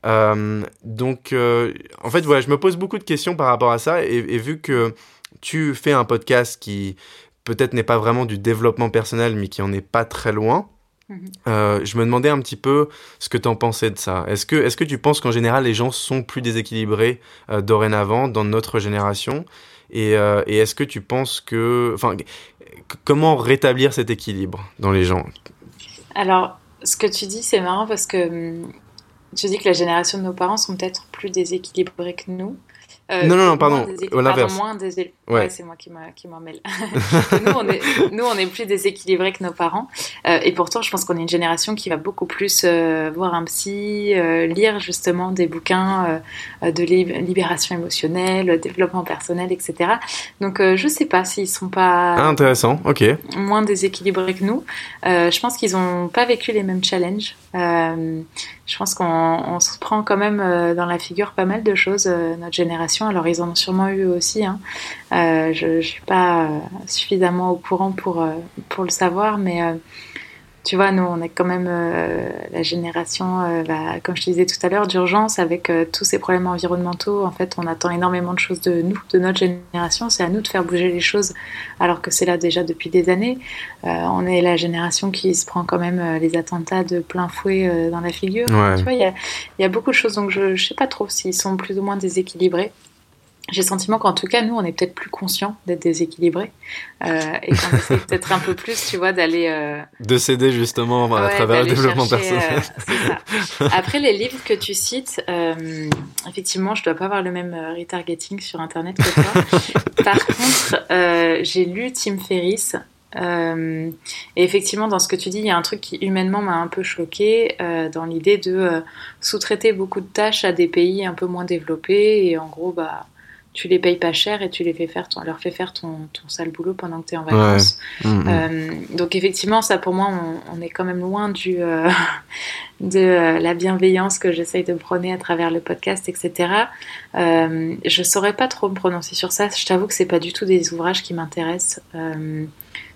Euh, donc, en fait, voilà, je me pose beaucoup de questions par rapport à ça, et, et vu que tu fais un podcast qui peut-être n'est pas vraiment du développement personnel, mais qui en est pas très loin. Mhm. Euh, je me demandais un petit peu ce que tu en pensais de ça. Est-ce que, est que tu penses qu'en général les gens sont plus déséquilibrés euh, dorénavant dans notre génération? Et, euh, et est-ce que tu penses que. Enfin, comment rétablir cet équilibre dans les gens? Alors, ce que tu dis, c'est marrant parce que hum, tu dis que la génération de nos parents sont peut-être plus déséquilibrés que nous. Euh, non, non, non, pardon, au l'inverse. Moins Ouais, c'est moi qui m'en mêle. nous, on est, nous, on est plus déséquilibrés que nos parents. Euh, et pourtant, je pense qu'on est une génération qui va beaucoup plus euh, voir un psy, euh, lire justement des bouquins euh, de libération émotionnelle, développement personnel, etc. Donc, je sais pas s'ils sont pas. Ah, intéressant, ok. Moins déséquilibrés que nous. je pense qu'ils ont pas vécu les mêmes challenges. Je pense qu'on se prend quand même dans la figure pas mal de choses, notre génération. Alors, ils en ont sûrement eu aussi. Hein. Euh, je ne suis pas euh, suffisamment au courant pour, euh, pour le savoir, mais tu vois, nous, on est quand même la génération, bah, comme je te disais tout à l'heure, d'urgence avec tous ces problèmes environnementaux. En fait, on attend énormément de choses de nous, de notre génération. C'est à nous de faire bouger les choses, alors que c'est là déjà depuis des années. on est la génération qui se prend quand même les attentats de plein fouet dans la figure. Tu vois, il y a, y a, beaucoup de choses, donc je ne sais pas trop s'ils sont plus ou moins déséquilibrés j'ai le sentiment qu'en tout cas, nous, on est peut-être plus conscients d'être déséquilibrés euh, et qu'on essaie peut-être un peu plus, tu vois, d'aller... Euh... De s'aider justement à travers le développement chercher, personnel. Euh, Après, les livres que tu cites, euh, effectivement, je dois pas avoir le même euh, retargeting sur Internet que toi. Par contre, j'ai lu Tim Ferriss. et effectivement, dans ce que tu dis, il y a un truc qui humainement m'a un peu choqué dans l'idée de sous-traiter beaucoup de tâches à des pays un peu moins développés et en gros, bah tu les payes pas cher et tu les fais faire ton, leur fais faire ton, ton sale boulot pendant que tu es en vacances. Mmh, mmh. Euh, donc effectivement, ça pour moi, on, on est quand même loin du, euh, de euh, la bienveillance que j'essaye de prôner à travers le podcast, etc. Euh, je saurais pas trop me prononcer sur ça. Je t'avoue que c'est pas du tout des ouvrages qui m'intéressent.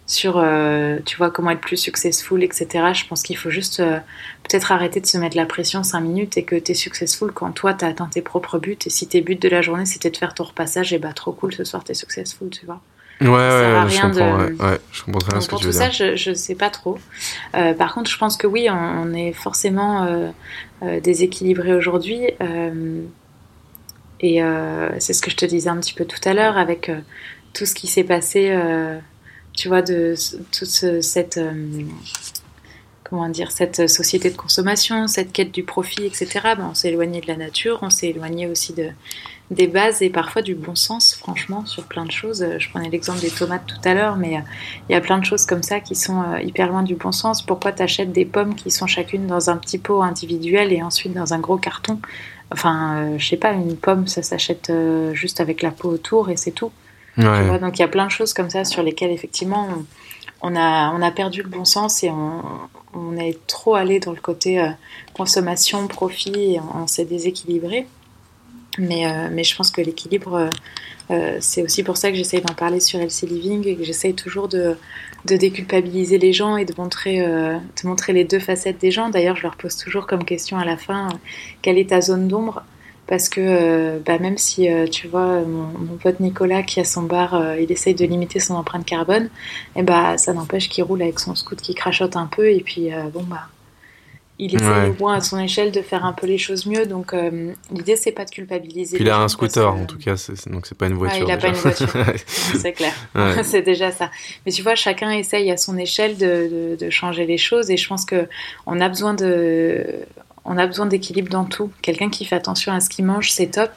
Sur, euh, tu vois, comment être plus successful, etc. Je pense qu'il faut juste euh, peut-être arrêter de se mettre la pression 5 minutes et que tu es successful quand toi, tu as atteint tes propres buts. Et si tes buts de la journée, c'était de faire ton repassage, et bah trop cool, ce soir, tu es successful, tu vois. Ouais, ouais, je comprends, ouais, je comprends très bien ce que pour tu veux tout ça, je ne sais pas trop. Euh, par contre, je pense que oui, on, est forcément euh, euh, déséquilibré aujourd'hui. et c'est ce que je te disais un petit peu tout à l'heure avec tout ce qui s'est passé, tu vois, de toute cette comment dire, cette société de consommation, cette quête du profit, etc. Ben, on s'est éloigné de la nature, on s'est éloigné aussi de, des bases et parfois du bon sens, franchement, sur plein de choses. Je prenais l'exemple des tomates tout à l'heure, mais euh, il y a plein de choses comme ça qui sont euh, hyper loin du bon sens. Pourquoi tu achètes des pommes qui sont chacune dans un petit pot individuel et ensuite dans un gros carton? Enfin, euh, je sais pas, une pomme, ça s'achète juste avec la peau autour et c'est tout. Donc il y a plein de choses comme ça sur lesquelles effectivement on, a, perdu le bon sens et on, est trop allé dans le côté consommation, profit et on s'est déséquilibré. Mais, euh, mais je pense que l'équilibre, euh, euh, c'est aussi pour ça que j'essaye d'en parler sur LC Living et que j'essaye toujours de, de, déculpabiliser les gens et de montrer, de montrer les deux facettes des gens. D'ailleurs, je leur pose toujours comme question à la fin quelle est ta zone d'ombre? Parce que bah, même si tu vois mon, pote Nicolas qui a son bar, il essaye de limiter son empreinte carbone, et eh bah ça n'empêche qu'il roule avec son scoot qui crachote un peu et puis bon bah il essaie au moins à son échelle de faire un peu les choses mieux. Donc l'idée, c'est pas de culpabiliser. Puis il a un scooter en tout cas, donc c'est pas une voiture. il a pas une voiture, c'est clair. c'est déjà ça. Mais tu vois, chacun essaye à son échelle de, de, changer les choses et je pense que on a besoin de on a besoin d'équilibre dans tout. Quelqu'un qui fait attention à ce qu'il mange, c'est top.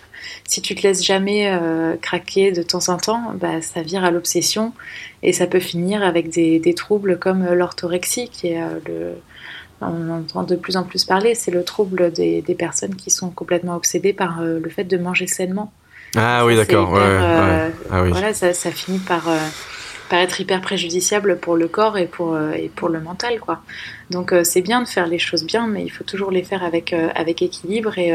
Si tu te laisses jamais euh, craquer de temps en temps, bah, ça vire à l'obsession et ça peut finir avec des, des troubles comme l'orthorexie, qui est euh, le, on entend de plus en plus parler, c'est le trouble des, personnes qui sont complètement obsédées par euh, le fait de manger sainement. Ah oui, d'accord. Euh, ah voilà, ça, finit par, euh, par, être hyper préjudiciable pour le corps et pour, et pour le mental. Quoi. Donc c'est bien de faire les choses bien, mais il faut toujours les faire avec, avec équilibre. Et,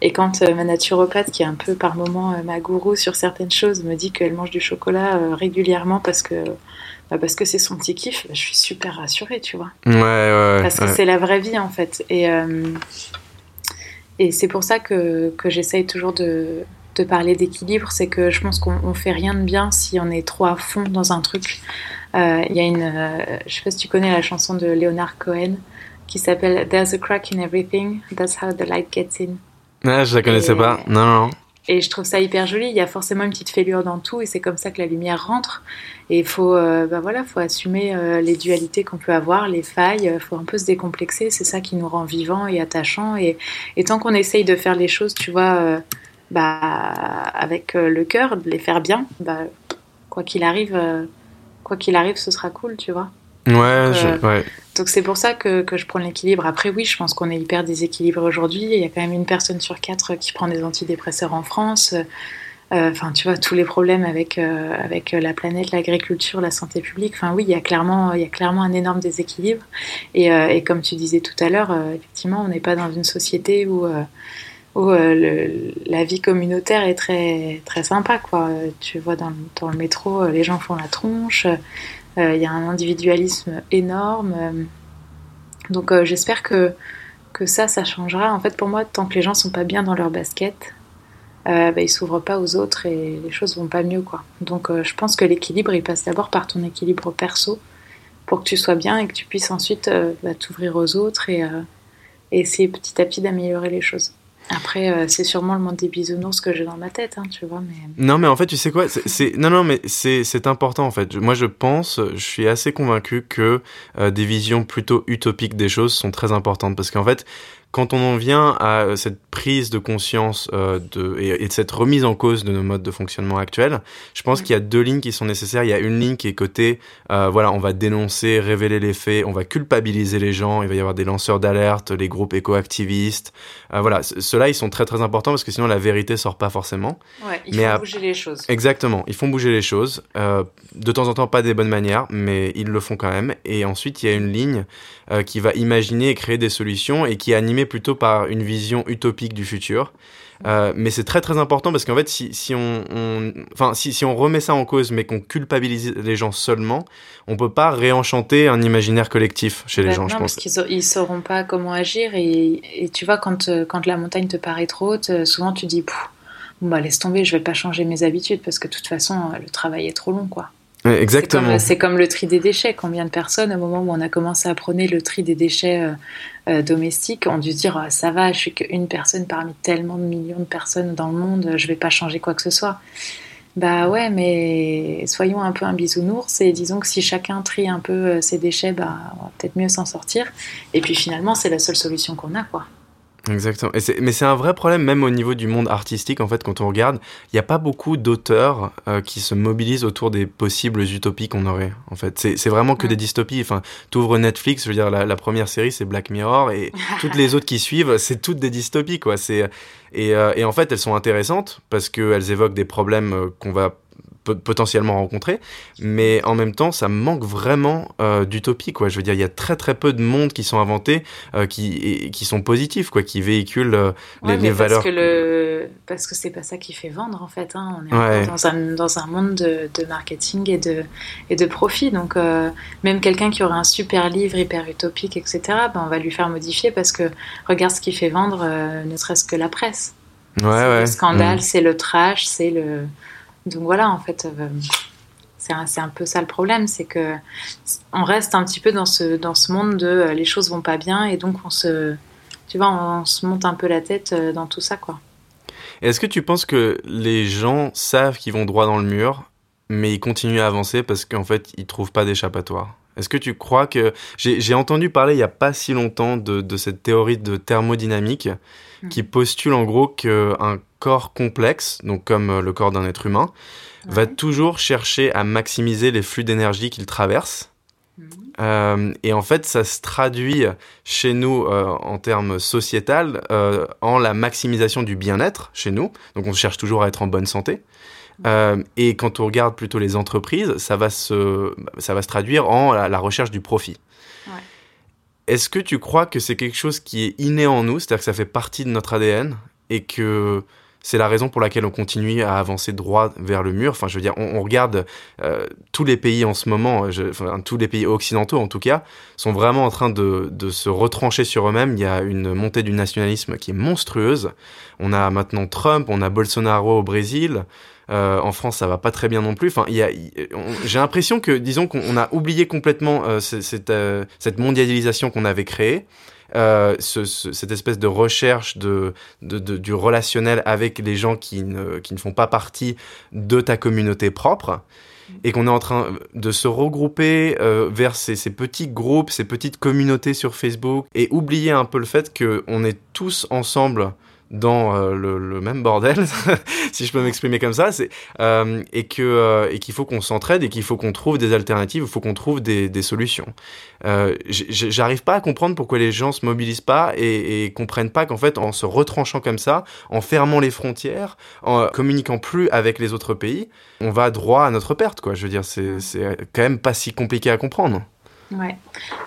et quand ma naturopathe, qui est un peu par moment ma gourou sur certaines choses, me dit qu'elle mange du chocolat régulièrement parce que bah, parce que c'est son petit kiff, je suis super rassurée, tu vois. Ouais, ouais. Parce que c'est la vraie vie, en fait. Et, euh, et c'est pour ça que, que j'essaye toujours de, de parler d'équilibre. C'est que je pense qu'on fait rien de bien si on est trop à fond dans un truc. Euh, il y a une. Euh, je sais pas si tu connais la chanson de Leonard Cohen qui s'appelle There's a crack in everything, that's how the light gets in. Ah, je la connaissais pas. Non, non. Et je trouve ça hyper joli. Il y a forcément une petite fêlure dans tout et c'est comme ça que la lumière rentre. Et il faut, euh, bah voilà, faut assumer euh, les dualités qu'on peut avoir, les failles. Il faut un peu se décomplexer. C'est ça qui nous rend vivants et attachants. Et, et tant qu'on essaye de faire les choses, tu vois, euh, bah, avec le cœur, de les faire bien, bah, quoi qu'il arrive, quoi qu'il arrive, ce sera cool, tu vois. Ouais, donc, ouais. Donc c'est pour ça que, que je prends l'équilibre. Après, oui, je pense qu'on est hyper déséquilibré aujourd'hui. Il y a quand même une personne sur quatre qui prend des antidépresseurs en France. Euh, enfin, tu vois, tous les problèmes avec, euh, avec la planète, l'agriculture, la santé publique. Enfin, oui, il y, a clairement, il y a clairement un énorme déséquilibre. Et, euh, et comme tu disais tout à l'heure, effectivement, on n'est pas dans une société où, où la vie communautaire est très, très sympa. Quoi. Tu vois, dans, dans le métro, les gens font la tronche. Il y a un individualisme énorme. donc, j'espère que, que ça, ça changera. En fait, pour moi, tant que les gens sont pas bien dans leur basket, euh, bah, ils s'ouvrent pas aux autres et les choses vont pas mieux quoi. Donc euh, je pense que l'équilibre il passe d'abord par ton équilibre perso pour que tu sois bien et que tu puisses ensuite euh, bah, t'ouvrir aux autres euh, et, essayer petit à petit d'améliorer les choses. Après, c'est sûrement le monde des bisounours que j'ai dans ma tête, hein, tu vois. Mais... Non, mais en fait, tu sais quoi Non, non, mais c'est important, en fait. Moi, je pense, je suis assez convaincu que des visions plutôt utopiques des choses sont très importantes. Parce qu'en fait, quand on en vient à euh, cette prise de conscience euh, de, et, de cette remise en cause de nos modes de fonctionnement actuels, je pense qu'il y a deux lignes qui sont nécessaires. Il y a une ligne qui est côté, euh, voilà, on va dénoncer, révéler les faits, on va culpabiliser les gens, il va y avoir des lanceurs d'alerte, les groupes éco-activistes. Euh, voilà, ceux-là, ils sont très très importants parce que sinon la vérité sort pas forcément. Ouais, ils font bouger les choses. Exactement, ils font bouger les choses. De temps en temps, pas des bonnes manières, mais ils le font quand même. Et ensuite, il y a une ligne qui va imaginer et créer des solutions et qui est animée plutôt par une vision utopique du futur. Euh, mais c'est très très important parce qu'en fait, si, si on, enfin, si, si on remet ça en cause, mais qu'on culpabilise les gens seulement, on peut pas réenchanter un imaginaire collectif chez les gens, non, je pense. Parce qu'ils ils sauront pas comment agir et, et, tu vois, quand, euh, quand la montagne te paraît trop haute, euh, souvent tu dis, bah laisse tomber, je vais pas changer mes habitudes parce que de toute façon, le travail est trop long, quoi. Exactement. C'est comme, le tri des déchets. Combien de personnes, au moment où on a commencé à prôner le tri des déchets euh, euh, domestiques, ont dû se dire ah, ça va, je suis qu'une personne parmi tellement de millions de personnes dans le monde, je vais pas changer quoi que ce soit. Bah ouais, mais soyons un peu un bisounours et disons que si chacun trie un peu euh, ses déchets, bah on va peut-être mieux s'en sortir. Et puis finalement, c'est la seule solution qu'on a, quoi. Exactement. mais c'est un vrai problème même au niveau du monde artistique en fait quand on regarde, il n'y a pas beaucoup d'auteurs euh, qui se mobilisent autour des possibles utopies qu'on aurait en fait. C'est vraiment que des dystopies. Enfin, ouvres Netflix, je veux dire la, première série c'est Black Mirror et toutes les autres qui suivent c'est toutes des dystopies quoi. Et, euh, et, en fait elles sont intéressantes parce qu'elles évoquent des problèmes euh, qu'on va potentiellement rencontrer, mais en même temps, ça manque vraiment euh, d'utopie, quoi. Je veux dire, il y a très très peu de mondes qui sont inventés, euh, qui, qui sont positifs, quoi, qui véhiculent euh, les, valeurs. Parce que, le... parce que c'est pas ça qui fait vendre, en fait. Hein. On est dans, un, dans un monde de, de, marketing et de, et de profit. Donc, même quelqu'un qui aurait un super livre hyper utopique, etc., ben, on va lui faire modifier parce que regarde ce qui fait vendre, ne serait-ce que la presse. Ouais, ouais. le scandale, mm. c'est le trash, c'est le donc voilà, en fait, euh, c'est un, peu ça le problème, c'est que on reste un petit peu dans ce, dans ce monde de euh, les choses vont pas bien et donc on se, tu vois, on, se monte un peu la tête euh, dans tout ça, quoi. Est-ce que tu penses que les gens savent qu'ils vont droit dans le mur, mais ils continuent à avancer parce qu'en fait, ils trouvent pas d'échappatoire? Est-ce que tu crois que... J'ai entendu parler il y a pas si longtemps de cette théorie de thermodynamique hmm. qui postule en gros qu'un corps complexe, donc comme euh, le corps d'un être humain, va toujours chercher à maximiser les flux d'énergie qu'il traverse. Mhm. Euh, et en fait, ça se traduit chez nous euh, en termes sociétal en la maximisation du bien-être chez nous. Donc, on cherche toujours à être en bonne santé. Mhm. et quand on regarde plutôt les entreprises, ça va se, ça va se traduire en la, recherche du profit. Est-ce que tu crois que c'est quelque chose qui est inné en nous, c'est-à-dire que ça fait partie de notre ADN et que c'est la raison pour laquelle on continue à avancer droit vers le mur? Enfin, je veux dire, on, regarde euh, tous les pays en ce moment, enfin, tous les pays occidentaux en tout cas, sont vraiment en train de, de se retrancher sur eux-mêmes. Il y a une montée du nationalisme qui est monstrueuse. On a maintenant Trump, on a Bolsonaro au Brésil. Euh, en France, ça va pas très bien non plus. Enfin, j'ai l'impression que, disons, qu'on a oublié complètement euh, cette, euh, cette mondialisation qu'on avait créée. Ce, cette espèce de recherche de, du relationnel avec les gens qui ne, font pas partie de ta communauté propre et qu'on est en train de se regrouper vers ces, ces, petits groupes, ces petites communautés sur Facebook et oublier un peu le fait qu'on est tous ensemble dans euh, le, même bordel, si je peux m'exprimer comme ça, c'est euh, et que euh, et qu'il faut qu'on s'entraide et qu'il faut qu'on trouve des alternatives, il faut qu'on trouve des, solutions. J'arrive pas à comprendre pourquoi les gens se mobilisent pas et, et comprennent pas qu'en fait en se retranchant comme ça, en fermant les frontières, en communiquant plus avec les autres pays, on va droit à notre perte. Je veux dire, c'est quand même pas si compliqué à comprendre. Ouais.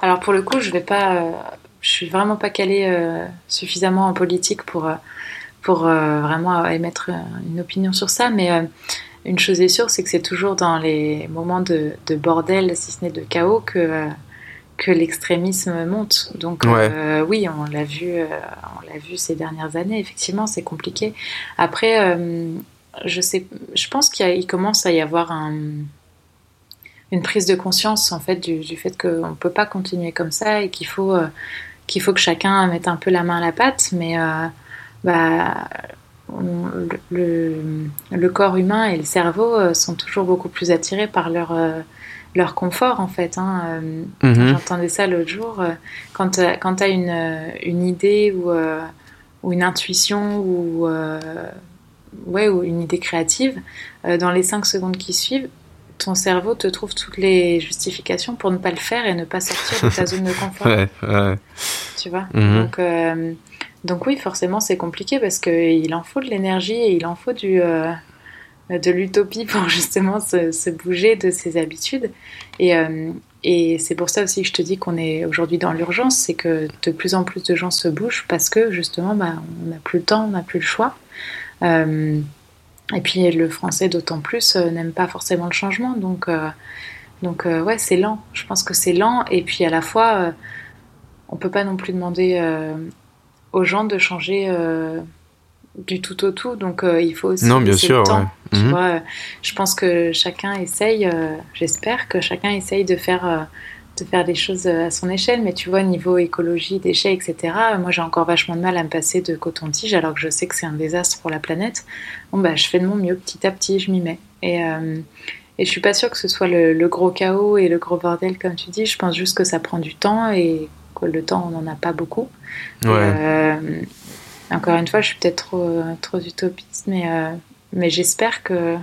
Alors pour le coup, je vais pas je suis vraiment pas calée euh, suffisamment en politique pour, euh, pour euh, vraiment émettre une opinion sur ça, mais une chose est sûre, c'est que c'est toujours dans les moments de, de, bordel, si ce n'est de chaos, que, que l'extrémisme monte. Donc oui, on l'a vu, on l'a vu ces dernières années. Effectivement, c'est compliqué. Après, je sais, je pense qu'il commence à y avoir un une prise de conscience en fait du, du fait qu'on ne peut pas continuer comme ça et qu'il faut qu'il faut que chacun mette un peu la main à la pâte, mais euh, bah, le, corps humain et le cerveau euh, sont toujours beaucoup plus attirés par leur, euh, leur confort, en fait. Hein. Mhm. J'entendais ça l'autre jour. Quand, tu as une, une, idée ou, ou une intuition ou, ouais, ou une idée créative, dans les cinq secondes qui suivent, ton cerveau te trouve toutes les justifications pour ne pas le faire et ne pas sortir de ta zone de confort. ouais, Tu vois? Mhm. donc, euh, donc, oui, forcément, c'est compliqué parce qu'il en faut de l'énergie et il en faut du, euh, de l'utopie pour justement se, bouger de ses habitudes. Et, euh, et c'est pour ça aussi que je te dis qu'on est aujourd'hui dans l'urgence, c'est que de plus en plus de gens se bougent parce que justement, bah, on n'a plus le temps, on n'a plus le choix. Et puis le français d'autant plus euh, n'aime pas forcément le changement, donc euh, donc euh, ouais c'est lent. Je pense que c'est lent et puis à la fois on peut pas non plus demander aux gens de changer du tout au tout, donc il faut aussi non, bien sûr, le temps. Tu Mhm. vois, je pense que chacun essaye, euh, j'espère que chacun essaye de faire, de faire des choses euh, à son échelle, mais tu vois, niveau écologie, déchets, etc., moi j'ai encore vachement de mal à me passer de coton-tige alors que je sais que c'est un désastre pour la planète. Bon, bah, je fais de mon mieux petit à petit, je m'y mets. Et, euh, et je suis pas sûre que ce soit le, le gros chaos et le gros bordel, comme tu dis, je pense juste que ça prend du temps et que le temps, on n'en a pas beaucoup. Ouais. Euh, encore une fois, je suis peut-être trop, trop utopiste, mais, euh, mais j'espère que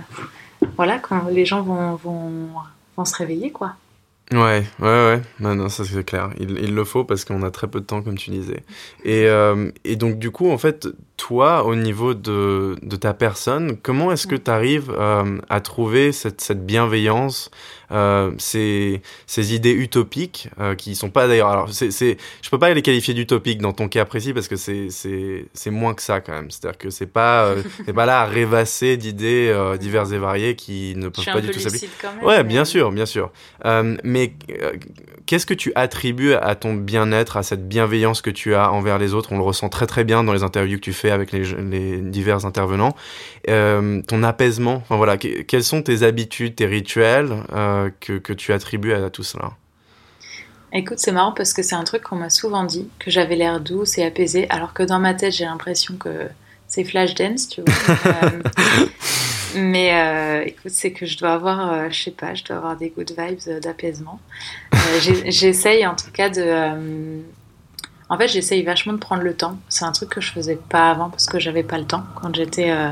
voilà, quand les gens vont, vont, vont se réveiller, quoi. Ouais, ouais, ouais. Non, non, ça c'est clair. Il, il le faut parce qu'on a très peu de temps, comme tu disais. Et, euh, et donc, du coup, en fait, toi, au niveau de, de ta personne, comment est-ce que tu arrives euh, à trouver cette, cette bienveillance, euh, ces, ces idées utopiques euh, qui sont pas d'ailleurs. Alors, c'est, c'est, je peux pas les qualifier d'utopiques dans ton cas précis parce que c'est, c'est, c'est moins que ça quand même. C'est-à-dire que c'est pas, euh, t'es pas là à rêvasser d'idées euh, diverses et variées qui ne Je peuvent suis pas un du peu tout s'appliquer. Ouais, mais- bien sûr, bien sûr. Euh, mais euh, qu'est-ce que tu attribues à ton bien-être, à cette bienveillance que tu as envers les autres? On le ressent très très bien dans les interviews que tu fais avec les, les divers intervenants. Euh, ton apaisement, enfin voilà, que- quelles sont tes habitudes, tes rituels euh, que, que tu attribues à tout cela? Écoute, c'est marrant parce que c'est un truc qu'on m'a souvent dit, que j'avais l'air douce et apaisée, alors que dans ma tête, j'ai l'impression que c'est Flashdance, tu vois. Euh, mais euh, écoute, c'est que je dois avoir, euh, je sais pas, je dois avoir des good vibes d'apaisement. J'essaye en tout cas de. En fait, j'essaye vachement de prendre le temps. C'est un truc que je faisais pas avant parce que j'avais pas le temps quand j'étais euh,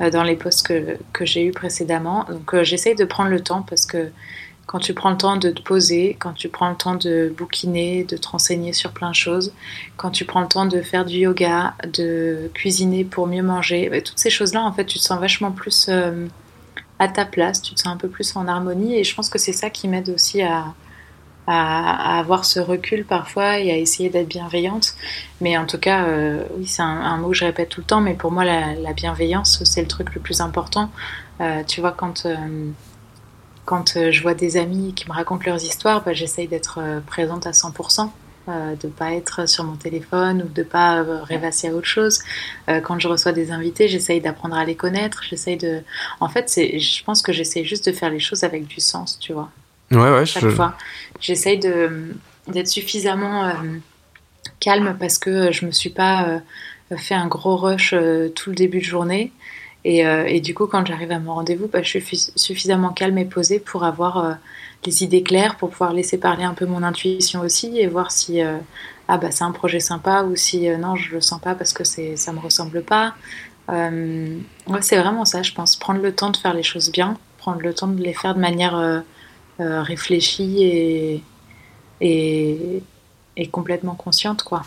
euh, dans les postes que, que j'ai eu précédemment. Donc, euh, j'essaye de prendre le temps parce que quand tu prends le temps de te poser, quand tu prends le temps de bouquiner, de te renseigner sur plein de choses, quand tu prends le temps de faire du yoga, de cuisiner pour mieux manger, bah, toutes ces choses-là, en fait, tu te sens vachement plus à ta place, tu te sens un peu plus en harmonie. Et je pense que c'est ça qui m'aide aussi à, à, avoir ce recul parfois et à essayer d'être bienveillante. Mais en tout cas, euh, oui, c'est un, mot que je répète tout le temps, mais pour moi, la, la bienveillance, c'est le truc le plus important. Euh, tu vois, quand, euh, quand je vois des amis qui me racontent leurs histoires, bah, j'essaye d'être présente à 100%. Euh, de pas être sur mon téléphone ou de pas euh, rêvasser à autre chose. Quand je reçois des invités, j'essaye d'apprendre à les connaître. J'essaye de. En fait. Je pense que j'essaye juste de faire les choses avec du sens, tu vois Ouais, ouais, chaque je... fois. J'essaye de d'être suffisamment euh, calme parce que je me suis pas euh, fait un gros rush euh, tout le début de journée. Et, euh, et du coup, quand j'arrive à mon rendez-vous, bah, je suis suffisamment calme et posée pour avoir euh, les idées claires, pour pouvoir laisser parler un peu mon intuition aussi et voir si euh, ah bah c'est un projet sympa ou si euh, non je le sens pas parce que c'est ça me ressemble pas. Euh, ouais, c'est vraiment ça, je pense. Prendre le temps de faire les choses bien, prendre le temps de les faire de manière euh, réfléchie et, et, et complètement consciente, quoi.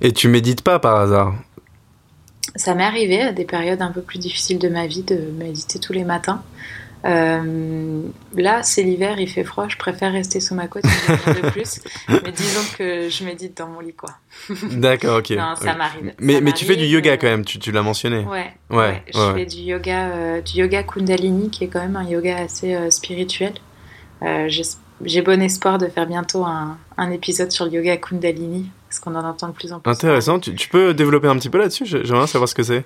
Et tu médites pas par hasard? Ça m'est arrivé à des périodes un peu plus difficiles de ma vie de méditer tous les matins. Euh, là, c'est l'hiver, il fait froid, je préfère rester sous ma couette de plus. Mais disons que je médite dans mon lit, quoi. D'accord, ok. Non, ça m'arrive. Mais, Ça mais tu fais du yoga euh, quand même, tu, tu l'as mentionné. Ouais, Ouais, ouais, je ouais. fais du yoga, euh, du yoga Kundalini, qui est quand même un yoga assez spirituel. Euh, j'ai- bon espoir de faire bientôt un, un épisode sur le yoga Kundalini, parce qu'on en entend de plus en plus. Intéressant, tu, tu peux développer un petit peu là-dessus? J'ai- J'aimerais savoir ce que c'est.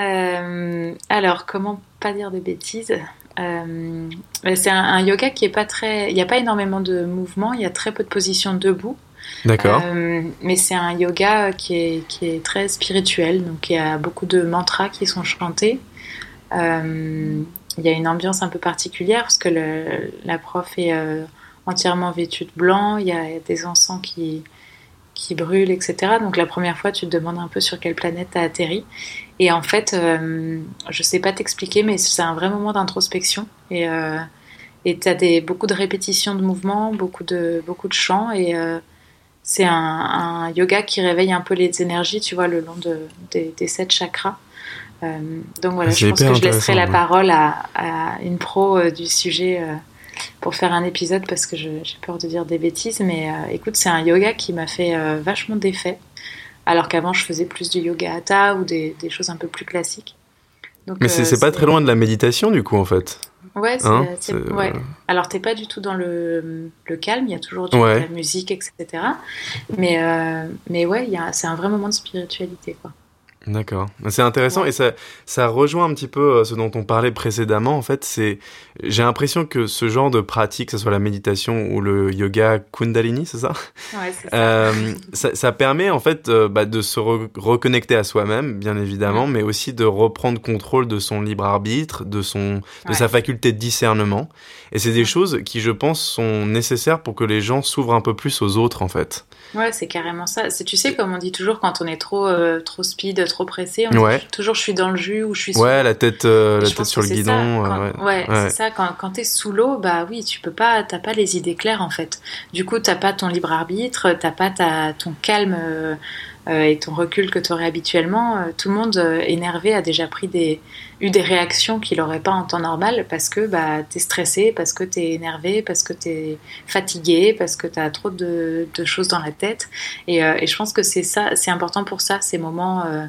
Euh, alors, comment pas dire de bêtises? Euh, mais C'est un, un yoga qui est pas très. Il n'y a pas énormément de mouvements, il y a très peu de positions debout. D'accord. Euh, mais c'est un yoga qui est, qui est très spirituel, donc il y a beaucoup de mantras qui sont chantés. Il y a une ambiance un peu particulière parce que la prof est euh, entièrement vêtue de blanc, il y a des encens qui, qui brûlent, etc. Donc la première fois, tu te demandes un peu sur quelle planète tu as atterri. Et en fait, euh, je sais pas t'expliquer, mais c'est un vrai moment d'introspection. Et euh, et tu as beaucoup de répétitions de mouvements, beaucoup de, beaucoup de chants. Et euh, c'est un, yoga qui réveille un peu les énergies, tu vois, le long de, des, des sept chakras. Euh, donc voilà, Ah, je pense que je laisserai la ouais. parole à, à une pro euh, du sujet euh, pour faire un épisode parce que j'ai peur de dire des bêtises. Mais écoute, c'est un yoga qui m'a fait vachement d'effet. Alors qu'avant, je faisais plus du yoga hatha ou des, des choses un peu plus classiques. Donc, Mais c'est pas très loin de la méditation du coup en fait. Ouais, c'est, Hein, ouais. Alors, t'es pas du tout dans le, le calme, il y a toujours du, Ouais. de la musique, etc. Mais, euh, mais ouais, c'est un vrai moment de spiritualité, quoi. D'accord. C'est intéressant et ça, ça rejoint un petit peu euh, ce dont on parlait précédemment. En fait, c'est, j'ai l'impression que ce genre de pratique, que ce soit la méditation ou le yoga Kundalini, c'est ça? Ouais, c'est ça. Euh, ça, ça permet en fait euh, bah, de se re- reconnecter à soi-même, bien évidemment, mais aussi de reprendre contrôle de son libre arbitre, de son, de Ouais. sa faculté de discernement. Et c'est des choses qui, je pense, sont nécessaires pour que les gens s'ouvrent un peu plus aux autres, en fait. Ouais, c'est carrément ça. C'est, tu sais, comme on dit toujours quand on est trop, euh, trop speed, trop pressé, on Ouais. dit toujours je suis dans le jus ou je suis sous Ouais, la tête, euh, la tête sur le ça. guidon. Quand- euh, ouais, ouais. c'est ça. Quand, quand t'es sous l'eau, bah oui, tu peux pas, t'as pas les idées claires en fait. Du coup, t'as pas ton libre arbitre, t'as pas ta, ton calme euh, et ton recul que t'aurais habituellement. Euh, tout le monde euh, énervé a déjà pris des, eu des réactions qu'il aurait pas en temps normal parce que bah t'es stressé, parce que t'es énervé, parce que t'es fatigué, parce que t'as trop de, de choses dans la tête. Et, euh, et je pense que c'est ça, c'est important pour ça, ces moments. euh,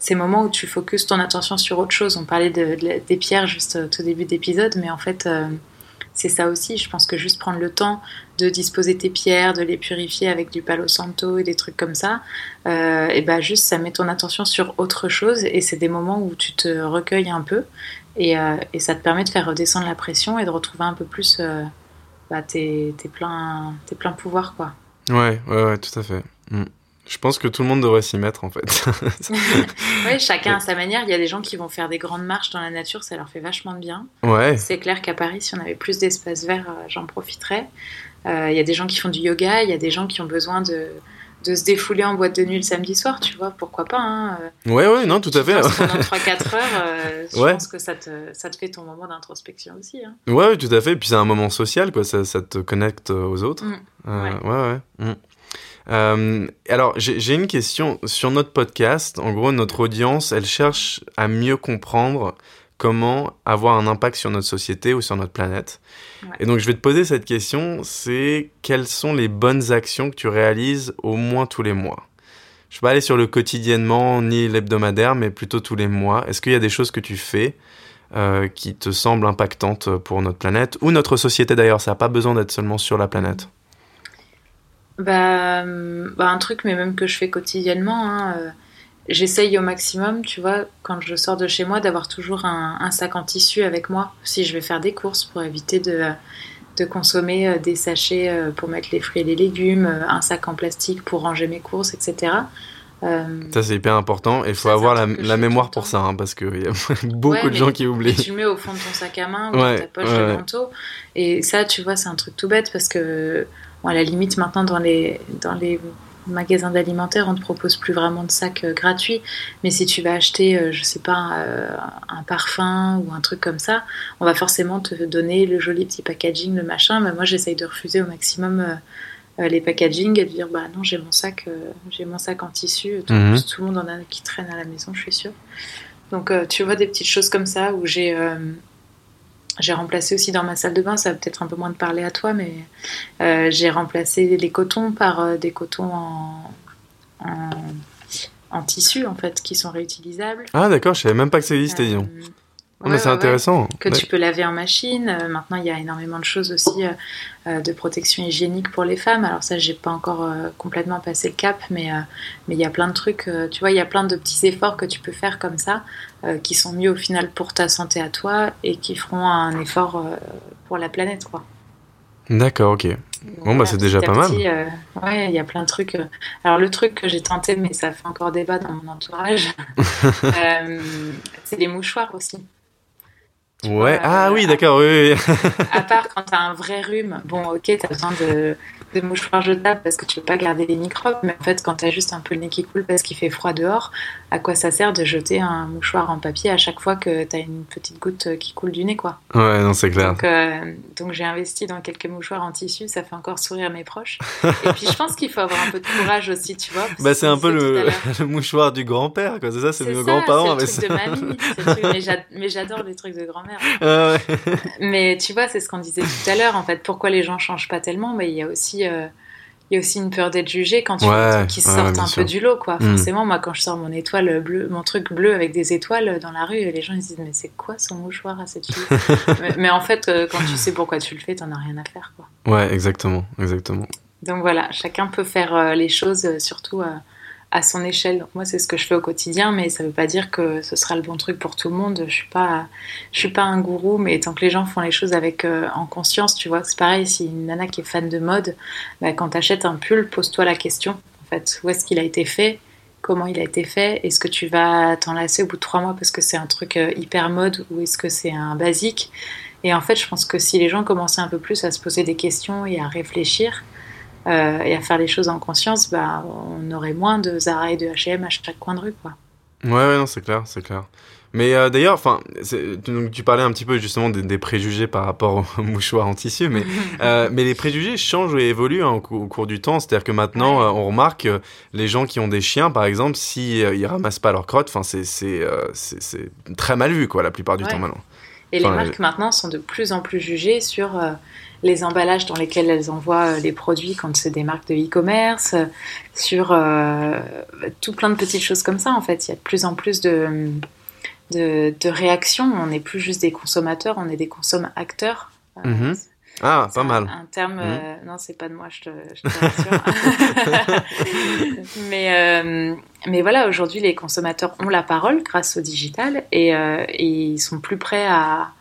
ces moments où tu focuses ton attention sur autre chose. On parlait de, de- des pierres juste au tout début d'épisode, mais en fait, euh, c'est ça aussi. Je pense que juste prendre le temps de disposer tes pierres, de les purifier avec du palo santo et des trucs comme ça, euh, et ben juste ça met ton attention sur autre chose et c'est des moments où tu te recueilles un peu et, euh, et ça te permet de faire redescendre la pression et de retrouver un peu plus euh, bah, tes, tes pleins tes pleins pouvoirs quoi. Ouais, ouais, ouais, tout à fait. Mm. Je pense que tout le monde devrait s'y mettre, en fait. Oui, chacun à sa manière. Il y a des gens qui vont faire des grandes marches dans la nature, ça leur fait vachement de bien. ouais. C'est clair qu'à Paris, si on avait plus d'espace vert, euh, j'en profiterais. Euh, Il y a des gens qui font du yoga, il y a des gens qui ont besoin de, de se défouler en boîte de nuit le samedi soir, tu vois, pourquoi pas. Hein euh, Ouais, ouais, non, tout à fait. pendant 3-4 heures, euh, je Ouais. pense que ça te, ça te fait ton moment d'introspection aussi. Hein. Ouais, ouais, tout à fait. Et puis c'est un moment social, quoi. Ça, ça te connecte aux autres. Mm. Euh, Ouais. ouais, ouais. Euh, alors, j'ai une question sur notre podcast. En gros, notre audience, elle cherche à mieux comprendre comment avoir un impact sur notre société ou sur notre planète. Ouais. Et donc, je vais te poser cette question. C'est quelles sont les bonnes actions que tu réalises au moins tous les mois? Je vais pas aller sur le quotidiennement ni l'hebdomadaire, mais plutôt tous les mois. Est-ce qu'il y a des choses que tu fais euh, qui te semblent impactantes pour notre planète ou notre société d'ailleurs? Ça n'a pas besoin d'être seulement sur la planète. Bah, bah, un truc, mais même que je fais quotidiennement. hein, euh, J'essaye au maximum, tu vois, quand je sors de chez moi, d'avoir toujours un, un sac en tissu avec moi si je vais faire des courses pour éviter de, de consommer euh, des sachets euh, pour mettre les fruits et les légumes, un sac en plastique pour ranger mes courses, etc. Euh, Ça, c'est hyper important. Et il faut Ça, avoir la, mémoire pour ça, hein, parce qu'il y a beaucoup Ouais, de mais- gens qui oublient. tu le mets au fond de ton sac à main ou Ouais, dans ta poche ouais. manteau. Et ça, tu vois, c'est un truc tout bête parce que, bon, à la limite, maintenant, dans les, dans les magasins d'alimentaire, on ne te propose plus vraiment de sacs euh, gratuits. Mais si tu vas acheter, euh, je sais pas, euh, un parfum ou un truc comme ça, on va forcément te donner le joli petit packaging, le machin. Mais moi, j'essaye de refuser au maximum. euh, les packaging et de dire bah non j'ai mon sac j'ai mon sac en tissu tout, Mhm. tout le monde en a qui traîne à la maison je suis sûre donc tu vois des petites choses comme ça où j'ai j'ai remplacé aussi dans ma salle de bain, ça va peut-être un peu moins de parler à toi, mais euh, j'ai remplacé les cotons par euh, des cotons en, en, en tissu en fait, qui sont réutilisables. Ah, d'accord, je savais même pas que ça existait, disons. Ah, mais ouais, c'est ouais, ouais. intéressant. Que tu peux laver en machine. Euh, maintenant, il y a énormément de choses aussi euh, euh, de protection hygiénique pour les femmes. Alors ça, j'ai pas encore euh, complètement passé le cap, mais mais il y a plein de trucs. tu vois, il y a plein de petits efforts que tu peux faire comme ça, qui sont mieux au final pour ta santé à toi et qui feront un effort pour la planète, quoi. D'accord, ok. Bon, bah, c'est déjà pas mal. petit, ouais, il y a plein de trucs. Alors le truc que j'ai tenté, mais ça fait encore débat dans mon entourage, c'est les mouchoirs aussi. Ouais, vois, ah euh, oui, d'accord, oui, oui. à part quand t'as un vrai rhume, bon, ok, t'as besoin de, de mouchoirs jetables parce que tu veux pas garder les microbes, mais en fait, quand t'as juste un peu le nez qui coule parce qu'il fait froid dehors, à quoi ça sert de jeter un mouchoir en papier à chaque fois que t'as une petite goutte qui coule du nez, quoi? Ouais, non, c'est clair. Donc, euh, donc j'ai investi dans quelques mouchoirs en tissu, ça fait encore sourire mes proches. Et puis je pense qu'il faut avoir un peu de courage aussi, tu vois. Bah, c'est un peu le, mouchoir du grand-père, quoi. C'est ça, c'est nos grands-parents. c'est le mais truc de mamie, truc- mais j'ad- mais j'adore les trucs de grand-mère. Ah ouais. Mais tu vois, c'est ce qu'on disait tout à l'heure. En fait, pourquoi les gens changent pas tellement Mais il y a aussi, euh, il y a aussi une peur d'être jugé quand tu Ouais, vois des trucs qui ouais, sortent un sûr. peu du lot, quoi. Mm. Forcément, moi, quand je sors mon étoile bleue, mon truc bleu avec des étoiles dans la rue, les gens ils se disent mais c'est quoi son mouchoir à cette fille? Mais, mais en fait, euh, quand tu sais pourquoi tu le fais, t'en as rien à faire, quoi. Ouais, exactement, exactement. Donc voilà, chacun peut faire euh, les choses, surtout à son échelle. Moi, c'est ce que je fais au quotidien, mais ça ne veut pas dire que ce sera le bon truc pour tout le monde. Je suis pas, je suis pas un gourou, mais tant que les gens font les choses avec euh, en conscience, tu vois, c'est pareil. Si une nana qui est fan de mode, bah, quand tu achètes un pull, pose-toi la question. En fait, où est-ce qu'il a été fait? Comment il a été fait? Est-ce que tu vas t'en lasser au bout de trois mois parce que c'est un truc euh, hyper mode ou est-ce que c'est un basique? Et en fait, je pense que si les gens commençaient un peu plus à se poser des questions et à réfléchir, euh, et à faire les choses en conscience, bah, on aurait moins de Zara et de H&M à chaque coin de rue, quoi. Ouais, ouais non, c'est clair, c'est clair. Mais euh, d'ailleurs, enfin, tu, tu, parlais un petit peu justement des, préjugés par rapport aux mouchoirs en tissu, mais, euh, mais les préjugés changent et évoluent hein, au, cours du temps. C'est-à-dire que maintenant, on remarque les gens qui ont des chiens, par exemple, s'ils ils ramassent pas leur crotte, enfin, c'est c'est très mal vu, quoi, la plupart du temps maintenant. Et les marques maintenant sont de plus en plus jugées sur les emballages dans lesquels elles envoient euh, les produits quand c'est des marques de e-commerce, euh, sur euh, tout plein de petites choses comme ça en fait. Il y a de plus en plus de, de, réactions. On n'est plus juste des consommateurs, on est des consommateurs. Mhm. Ah, pas mal. Un terme, mhm. non, c'est pas de moi, je te, je te rassure. mais, mais voilà, aujourd'hui, les consommateurs ont la parole grâce au digital et, et ils sont plus prêts à,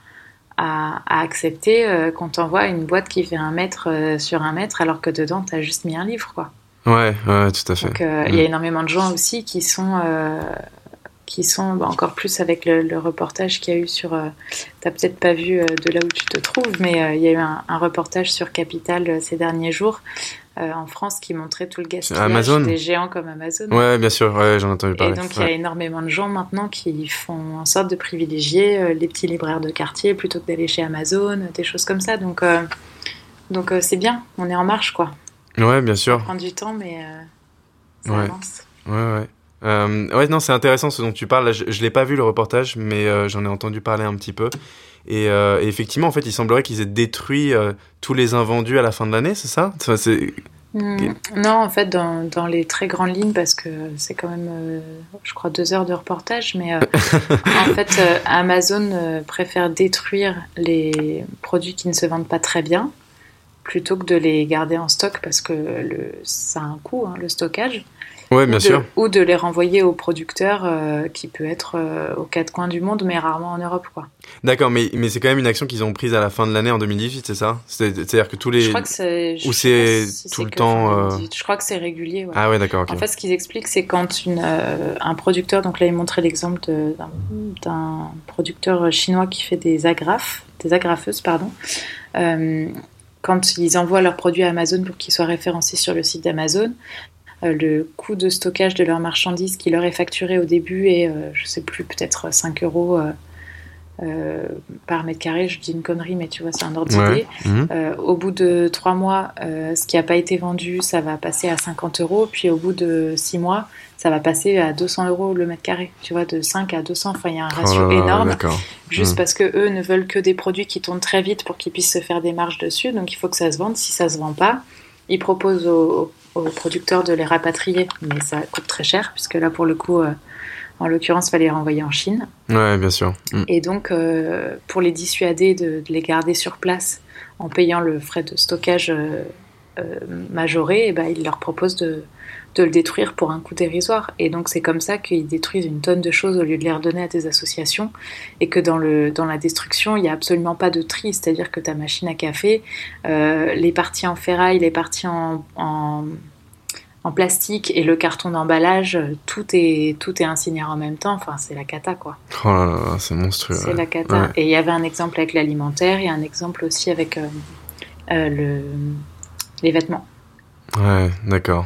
à, accepter euh, qu'on t'envoie une boîte qui fait un mètre euh, sur un mètre alors que dedans tu as juste mis un livre quoi. Ouais, ouais, tout à fait. Donc euh, il y a énormément de gens aussi qui sont qui sont bah, encore plus avec le, reportage qu'il y a eu sur. tu n'as peut-être pas vu de là où tu te trouves, mais il y a eu un, un reportage sur Capital ces derniers jours euh, en France qui montrait tout le gaspillage des géants comme Amazon. Ouais, bien sûr, ouais, j'en ai entendu parler. Et donc il y a énormément de gens maintenant qui font en sorte de privilégier euh, les petits libraires de quartier plutôt que d'aller chez Amazon, des choses comme ça. Donc euh, donc c'est bien, on est en marche quoi. Ouais, bien sûr. Ça prend du temps, mais ça ouais. avance. Ouais, ouais. Ouais, non, c'est intéressant ce dont tu parles. je ne l'ai pas vu le reportage, mais j'en ai entendu parler un petit peu. Et, et, effectivement, en fait, il semblerait qu'ils aient détruit tous les invendus à la fin de l'année, c'est ça? Hmm. Non, en fait, dans, dans, les très grandes lignes, parce que c'est quand même, euh, je crois, deux heures de reportage, mais euh, en fait, euh, Amazon préfère détruire les produits qui ne se vendent pas très bien plutôt que de les garder en stock parce que le, ça a un coût, hein, le stockage. Ouais, bien ou sûr. ou de les renvoyer aux producteurs, euh, qui peut être euh, aux quatre coins du monde, mais rarement en Europe, quoi. D'accord, mais, mais c'est quand même une action qu'ils ont prise à la fin de l'année en 2018, c'est ça? C'est-à-dire que tous les... Je crois que c'est... Ou c'est tout le temps... Euh, je crois que c'est régulier, ouais. Ah ouais, d'accord, En fait, ce qu'ils expliquent, c'est quand une, un producteur... Donc là, ils montraient l'exemple d'un producteur chinois qui fait des agrafes, des agrafeuses, pardon quand ils envoient leurs produits à Amazon pour qu'ils soient référencés sur le site d'Amazon, le coût de stockage de leurs marchandises qui leur est facturé au début est, euh, je sais plus, peut-être 5 euros euh, par mètre carré. Je dis une connerie, mais tu vois, c'est un ordre d'idée. Mhm. au bout de 3 mois, ce qui n'a pas été vendu, ça va passer à 50 euros. Puis au bout de 6 mois, ça va passer à 200 euros le mètre carré. Tu vois, de 5 à 200. Enfin, il y a un oh ratio énorme. Juste mhm. parce que eux ne veulent que des produits qui tournent très vite pour qu'ils puissent se faire des marges dessus. Donc il faut que ça se vende. Si ça se vend pas, ils proposent aux, aux producteurs de les rapatrier, mais ça coûte très cher, puisque là, pour le coup, euh, en l'occurrence, il fallait les renvoyer en Chine. Ouais, bien sûr. Mm. Et donc, euh, pour les dissuader de, les garder sur place en payant le frais de stockage euh, majoré, et eh ben, ils leur proposent de, de le détruire pour un coût dérisoire. Et donc c'est comme ça qu'ils détruisent une tonne de choses au lieu de les redonner à des associations. Et que dans, le, dans la destruction, il n'y a absolument pas de tri. C'est-à-dire que ta machine à café, euh, les parties en ferraille, les parties en, en, plastique et le carton d'emballage, tout est, tout est incinéré en même temps. Enfin, c'est la cata, quoi. Oh là là, c'est monstrueux. C'est la cata. Et il y avait un exemple avec l'alimentaire et un exemple aussi avec euh, euh, le, les vêtements. Ouais, d'accord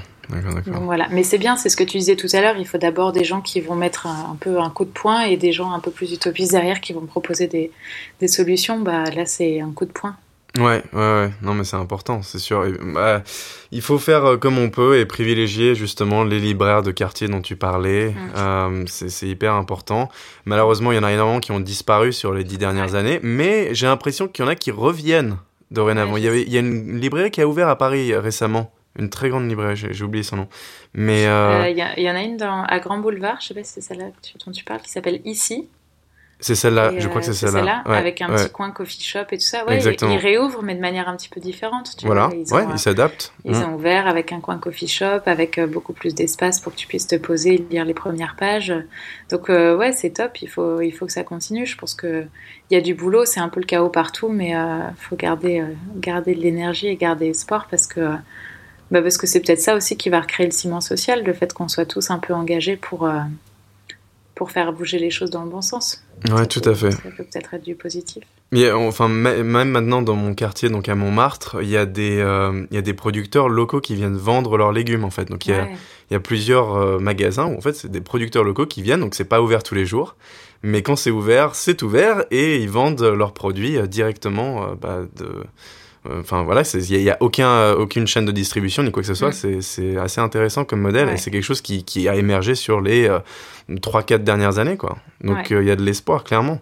voilà. Mais c'est bien, c'est ce que tu disais tout à l'heure. Il faut d'abord des gens qui vont mettre un, peu un coup de poing et des gens un peu plus utopistes derrière qui vont proposer des, des solutions. Bah, là, c'est un coup de poing. Ouais, ouais, ouais. Non, mais c'est important, c'est sûr. Bah, il faut faire euh, comme on peut et privilégier justement les libraires de quartier dont tu parlais. Mm. Euh, c'est hyper important. Malheureusement, il y en a énormément qui ont disparu sur les dix dernières années, mais j'ai l'impression qu'il y en a qui reviennent dorénavant. il, y avait, il y a une librairie qui a ouvert à Paris récemment. Une très grande librairie, j'ai oublié son nom. Mais euh, euh, il y, y, en a une dans, à Grand Boulevard, je sais pas si c'est celle-là dont tu parles, qui s'appelle Ici. C'est celle-là, je crois que c'est celle-là. celle-là, avec un petit coin coffee shop et tout ça. Ouais. Ils, réouvrent, mais de manière un petit peu différente. Tu voilà, ils ouais, ils s'adaptent. Ils mmh. ont ouvert avec un coin coffee shop, avec beaucoup plus d'espace pour que tu puisses te poser et lire les premières pages. Donc, ouais, c'est top. Il faut, il faut que ça continue. Je pense qu'il y a du boulot. C'est un peu le chaos partout, mais il faut garder, garder de l'énergie et garder espoir parce que bah parce que c'est peut-être ça aussi qui va recréer le ciment social, le fait qu'on soit tous un peu engagés pour, euh, pour faire bouger les choses dans le bon sens. Ouais, tout à fait. Ça peut peut-être être du positif. Mais enfin, même maintenant dans mon quartier, donc à Montmartre, il y a des, euh, il y a des producteurs locaux qui viennent vendre leurs légumes en fait. Donc il y a, il y a plusieurs euh, magasins où en fait c'est des producteurs locaux qui viennent, donc c'est pas ouvert tous les jours. Mais quand c'est ouvert, c'est ouvert et ils vendent leurs produits directement bah, de Enfin voilà, il n'y a, aucun, euh, aucune chaîne de distribution ni quoi que ce soit. Mm. C'est assez intéressant comme modèle et c'est quelque chose qui, qui, a émergé sur les euh, 3-4 dernières années. Quoi. Donc euh, il y a de l'espoir, clairement.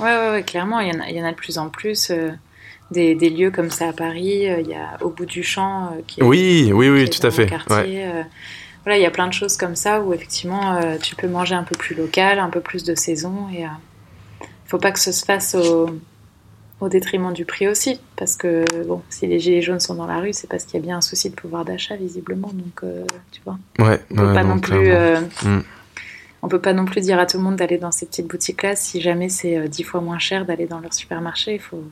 Ouais, ouais, ouais, clairement. Il y, en a, il y en a de plus en plus. Euh, des, des, lieux comme ça à Paris. Il y a Au bout du champ. qui oui, oui, oui, tout à fait. voilà, il y a plein de choses comme ça où effectivement tu peux manger un peu plus local, un peu plus de saison. Et il faut pas que ce se fasse au au détriment du prix aussi, parce que bon, si les gilets jaunes sont dans la rue, c'est parce qu'il y a bien un souci de pouvoir d'achat visiblement, donc euh, tu vois. Ouais, on peut pas non plus. Euh, mm. On peut pas non plus dire à tout le monde d'aller dans ces petites boutiques-là si jamais c'est euh, dix fois moins cher d'aller dans leur supermarché. Il faut.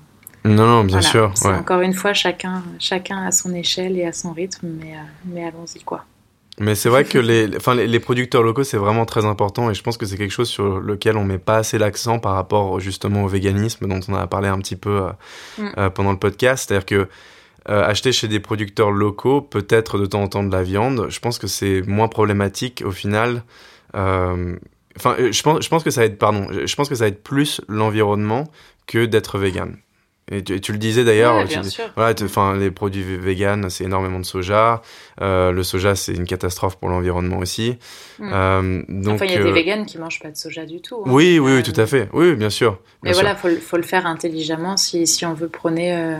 Non, non, bien sûr. Encore une fois, chacun, chacun à son échelle et à son rythme, mais, mais allons-y quoi. Mais c'est vrai que les, enfin, les, producteurs locaux, c'est vraiment très important et je pense que c'est quelque chose sur lequel on met pas assez l'accent par rapport justement au véganisme dont on a parlé un petit peu euh, mm. euh, pendant le podcast. C'est-à-dire que euh, acheter chez des producteurs locaux, peut-être de temps en temps de la viande, je pense que c'est moins problématique au final. Enfin, je pense, je pense que ça va être, pardon, je pense que ça va être plus l'environnement que d'être vegan. Et tu, le disais d'ailleurs, voilà, enfin les produits véganes, c'est énormément de soja. Euh, le soja, c'est une catastrophe pour l'environnement aussi. Euh, donc, enfin, il y a des euh, véganes qui mangent pas de soja du tout. Hein. Oui, oui, oui, tout à fait. Oui, bien sûr. mais voilà, faut, faut le faire intelligemment si, si on veut prôner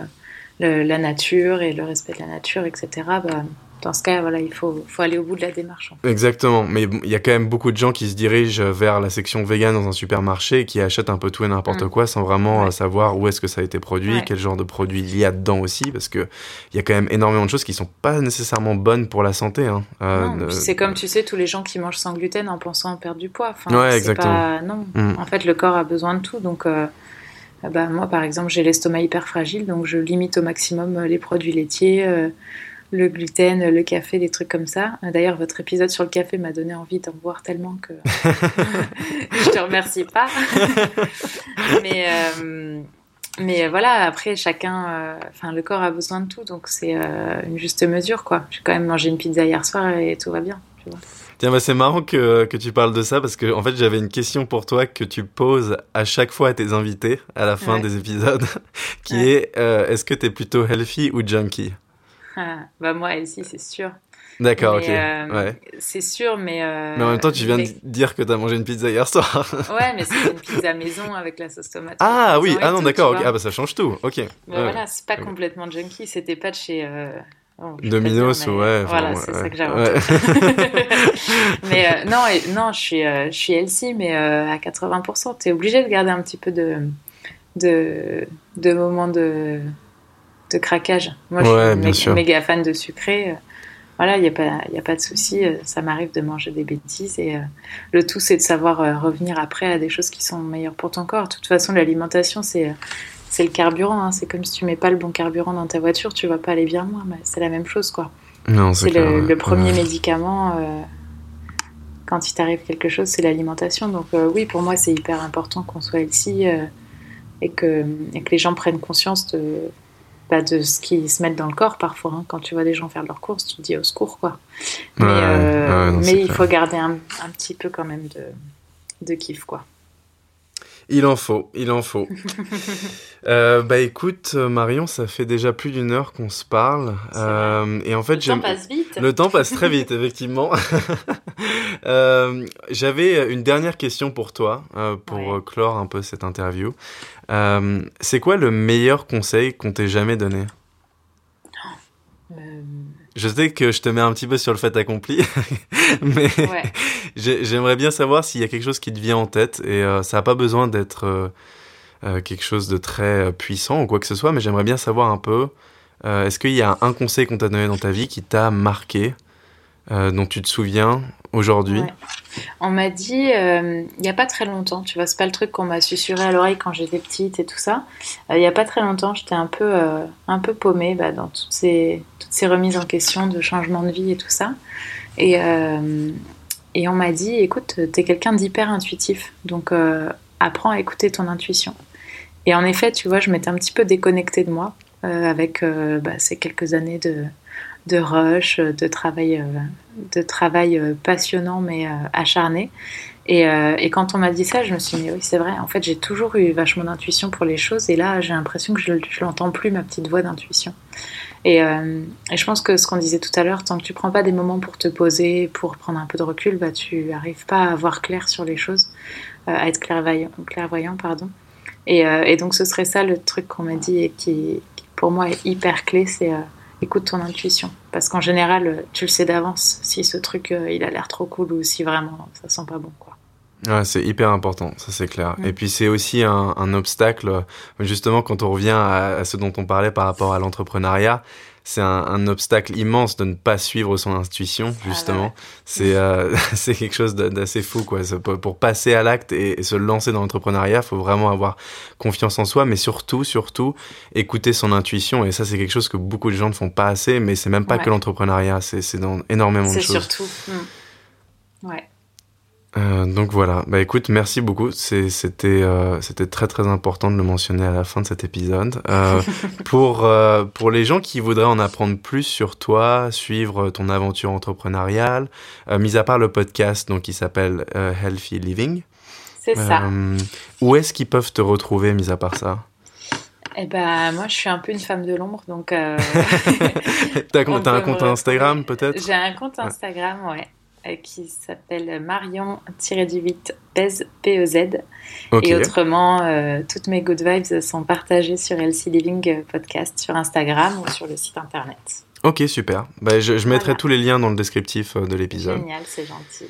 la nature et le respect de la nature, etc. Bah, dans ce cas, voilà, il faut, faut aller au bout de la démarche. Exactement, mais il y a quand même beaucoup de gens qui se dirigent vers la section vegan dans un supermarché et qui achètent un peu tout et n'importe mm. quoi sans vraiment euh, savoir où est-ce que ça a été produit, quel genre de produit il y a dedans aussi, parce que il y a quand même énormément de choses qui sont pas nécessairement bonnes pour la santé. Hein. Euh, c'est comme tu sais tous les gens qui mangent sans gluten en pensant perdre du poids. Enfin, ouais, exactement. Non, mm. en fait le corps a besoin de tout, donc. Euh, bah, moi, par exemple, j'ai l'estomac hyper fragile, donc je limite au maximum les produits laitiers, le gluten, le café, des trucs comme ça. D'ailleurs, votre épisode sur le café m'a donné envie d'en boire tellement que je te remercie pas. mais, euh, mais voilà, après, chacun, euh, enfin, le corps a besoin de tout, donc c'est euh, une juste mesure, quoi. J'ai quand même mangé une pizza hier soir et tout va bien, tu vois. Tiens, bah c'est marrant que, que, tu parles de ça parce que en fait j'avais une question pour toi que tu poses à chaque fois à tes invités à la fin des épisodes, qui est est-ce que tu es plutôt healthy ou junkie? Bah moi, aussi, c'est sûr. D'accord, ok. Euh, ouais. C'est sûr, mais. Euh, mais en même temps, tu viens de dire que tu as mangé une pizza hier soir. ouais, mais c'est une pizza maison avec la sauce tomate. Ah oui, ah non, d'accord. Ah bah ça change tout. Ok. Mais voilà, c'est pas complètement junkie. C'était pas de chez. Euh... Domino's, ouais. Voilà, c'est ça que j'avais. mais non, non, je suis, je suis healthy, mais à 80%. Tu es obligé de garder un petit peu de, de, de moments de de craquage. Moi, je suis méga, fan de sucré. Euh, voilà, il n'y a, pas, a pas de souci. Euh, ça m'arrive de manger des bêtises. Et euh, le tout, c'est de savoir revenir après à des choses qui sont meilleures pour ton corps. De toute façon, l'alimentation, c'est c'est le carburant. Hein. C'est comme si tu mets pas le bon carburant dans ta voiture, tu vas pas aller bien loin. C'est la même chose, quoi. c'est le, premier médicament. quand il t'arrive quelque chose, c'est l'alimentation. Donc oui, pour moi, c'est hyper important qu'on soit ici et, que, et que les gens prennent conscience de pas de ce qui se met dans le corps parfois. Hein. Quand tu vois des gens faire leurs courses, tu te dis au secours quoi. Mais, euh, il faut garder un, petit peu quand même de, de kiff quoi. Il en faut, il en faut. euh, bah écoute, Marion, ça fait déjà plus d'une heure qu'on se parle. Euh, et en fait, le temps passe vite. Le temps passe très vite, effectivement. euh, J'avais une dernière question pour toi, euh, pour clore un peu cette interview. Euh, c'est quoi le meilleur conseil qu'on t'ait jamais donné? Je sais que je te mets un petit peu sur le fait accompli, mais j'aimerais bien savoir s'il y a quelque chose qui te vient en tête et ça n'a pas besoin d'être quelque chose de très puissant ou quoi que ce soit, mais j'aimerais bien savoir un peu, est-ce qu'il y a un conseil qu'on t'a donné dans ta vie qui t'a marqué euh, dont tu te souviens aujourd'hui On m'a dit, euh, il n'y a pas très longtemps, tu vois, c'est pas le truc qu'on m'a susurré à l'oreille quand j'étais petite et tout ça. Euh, il n'y a pas très longtemps, j'étais un peu, un peu paumée bah, dans toutes ces, toutes ces remises en question de changement de vie et tout ça. Et, et on m'a dit, écoute, tu es quelqu'un d'hyper intuitif, donc apprends à écouter ton intuition. Et en effet, tu vois, je m'étais un petit peu déconnectée de moi avec bah, ces quelques années de de rush, de travail, euh, de travail euh, passionnant mais euh, acharné. Et, quand on m'a dit ça, je me suis dit, oui, c'est vrai. En fait, j'ai toujours eu vachement d'intuition pour les choses. Et là, j'ai l'impression que je ne l'entends plus, ma petite voix d'intuition. Et, je pense que ce qu'on disait tout à l'heure, tant que tu prends pas des moments pour te poser, pour prendre un peu de recul, bah, tu arrives pas à voir clair sur les choses, à être clairvoyant, clairvoyant pardon. Et, donc, ce serait ça le truc qu'on m'a dit et qui, qui, pour moi, est hyper clé, c'est écoute ton intuition. Parce qu'en général, tu le sais d'avance si ce truc, euh, il a l'air trop cool ou si vraiment ça sent pas bon, quoi. Ouais, c'est hyper important, ça c'est clair. Mm. Et puis c'est aussi un, obstacle, justement quand on revient à, ce dont on parlait par rapport à l'entrepreneuriat, c'est un, obstacle immense de ne pas suivre son intuition, ah justement. C'est euh, c'est quelque chose d'assez fou, quoi. Pour, passer à l'acte et, se lancer dans l'entrepreneuriat, faut vraiment avoir confiance en soi, mais surtout, surtout, écouter son intuition. Et ça, c'est quelque chose que beaucoup de gens ne font pas assez, mais c'est même pas que l'entrepreneuriat, c'est dans énormément de choses. C'est surtout. Hmm. Ouais. Euh, donc voilà, bah écoute, merci beaucoup. C'était euh, c'était très très important de le mentionner à la fin de cet épisode. Euh, pour pour les gens qui voudraient en apprendre plus sur toi, suivre ton aventure entrepreneuriale, mis à part le podcast donc qui s'appelle Healthy Living. C'est ça. Où est-ce qu'ils peuvent te retrouver, mis à part ça? Eh ben, moi, je suis un peu une femme de l'ombre, donc. T'as as un compte Instagram, peut-être? J'ai un compte Instagram, ouais. Euh, qui s'appelle Marion-du-8 PEZ, PEZ. Et autrement, euh, toutes mes good vibes sont partagées sur LC Living Podcast sur Instagram ou sur le site internet. Ok, super. Bah, je, mettrai tous les liens dans le descriptif euh, de l'épisode. Génial, c'est gentil.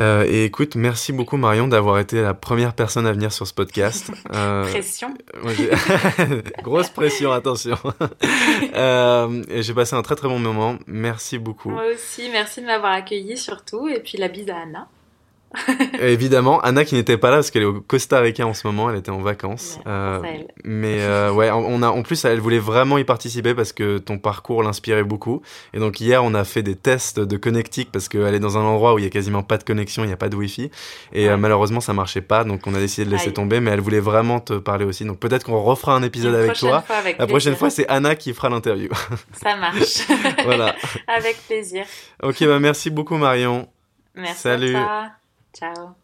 Euh, et écoute, merci beaucoup Marion d'avoir été la première personne à venir sur ce podcast. Euh, pression. Grosse pression, attention. euh, J'ai passé un très très bon moment. Merci beaucoup. Moi aussi, merci de m'avoir accueilli surtout. Et puis la bise à Anna. Évidemment, Anna qui n'était pas là parce qu'elle est au Costa Rica en ce moment, elle était en vacances. Euh, mais euh, ouais, on a en plus elle voulait vraiment y participer parce que ton parcours l'inspirait beaucoup. Et donc hier, on a fait des tests de connectique parce qu'elle est dans un endroit où il y a quasiment pas de connexion, il n'y a pas de wifi et euh, malheureusement ça marchait pas, donc on a décidé de laisser tomber. Mais elle voulait vraiment te parler aussi, donc peut-être qu'on refera un épisode avec toi. La prochaine fois, c'est Anna qui fera l'interview. Ça marche. voilà. avec plaisir. Ok, bah merci beaucoup Marion. Merci. Salut. Chao.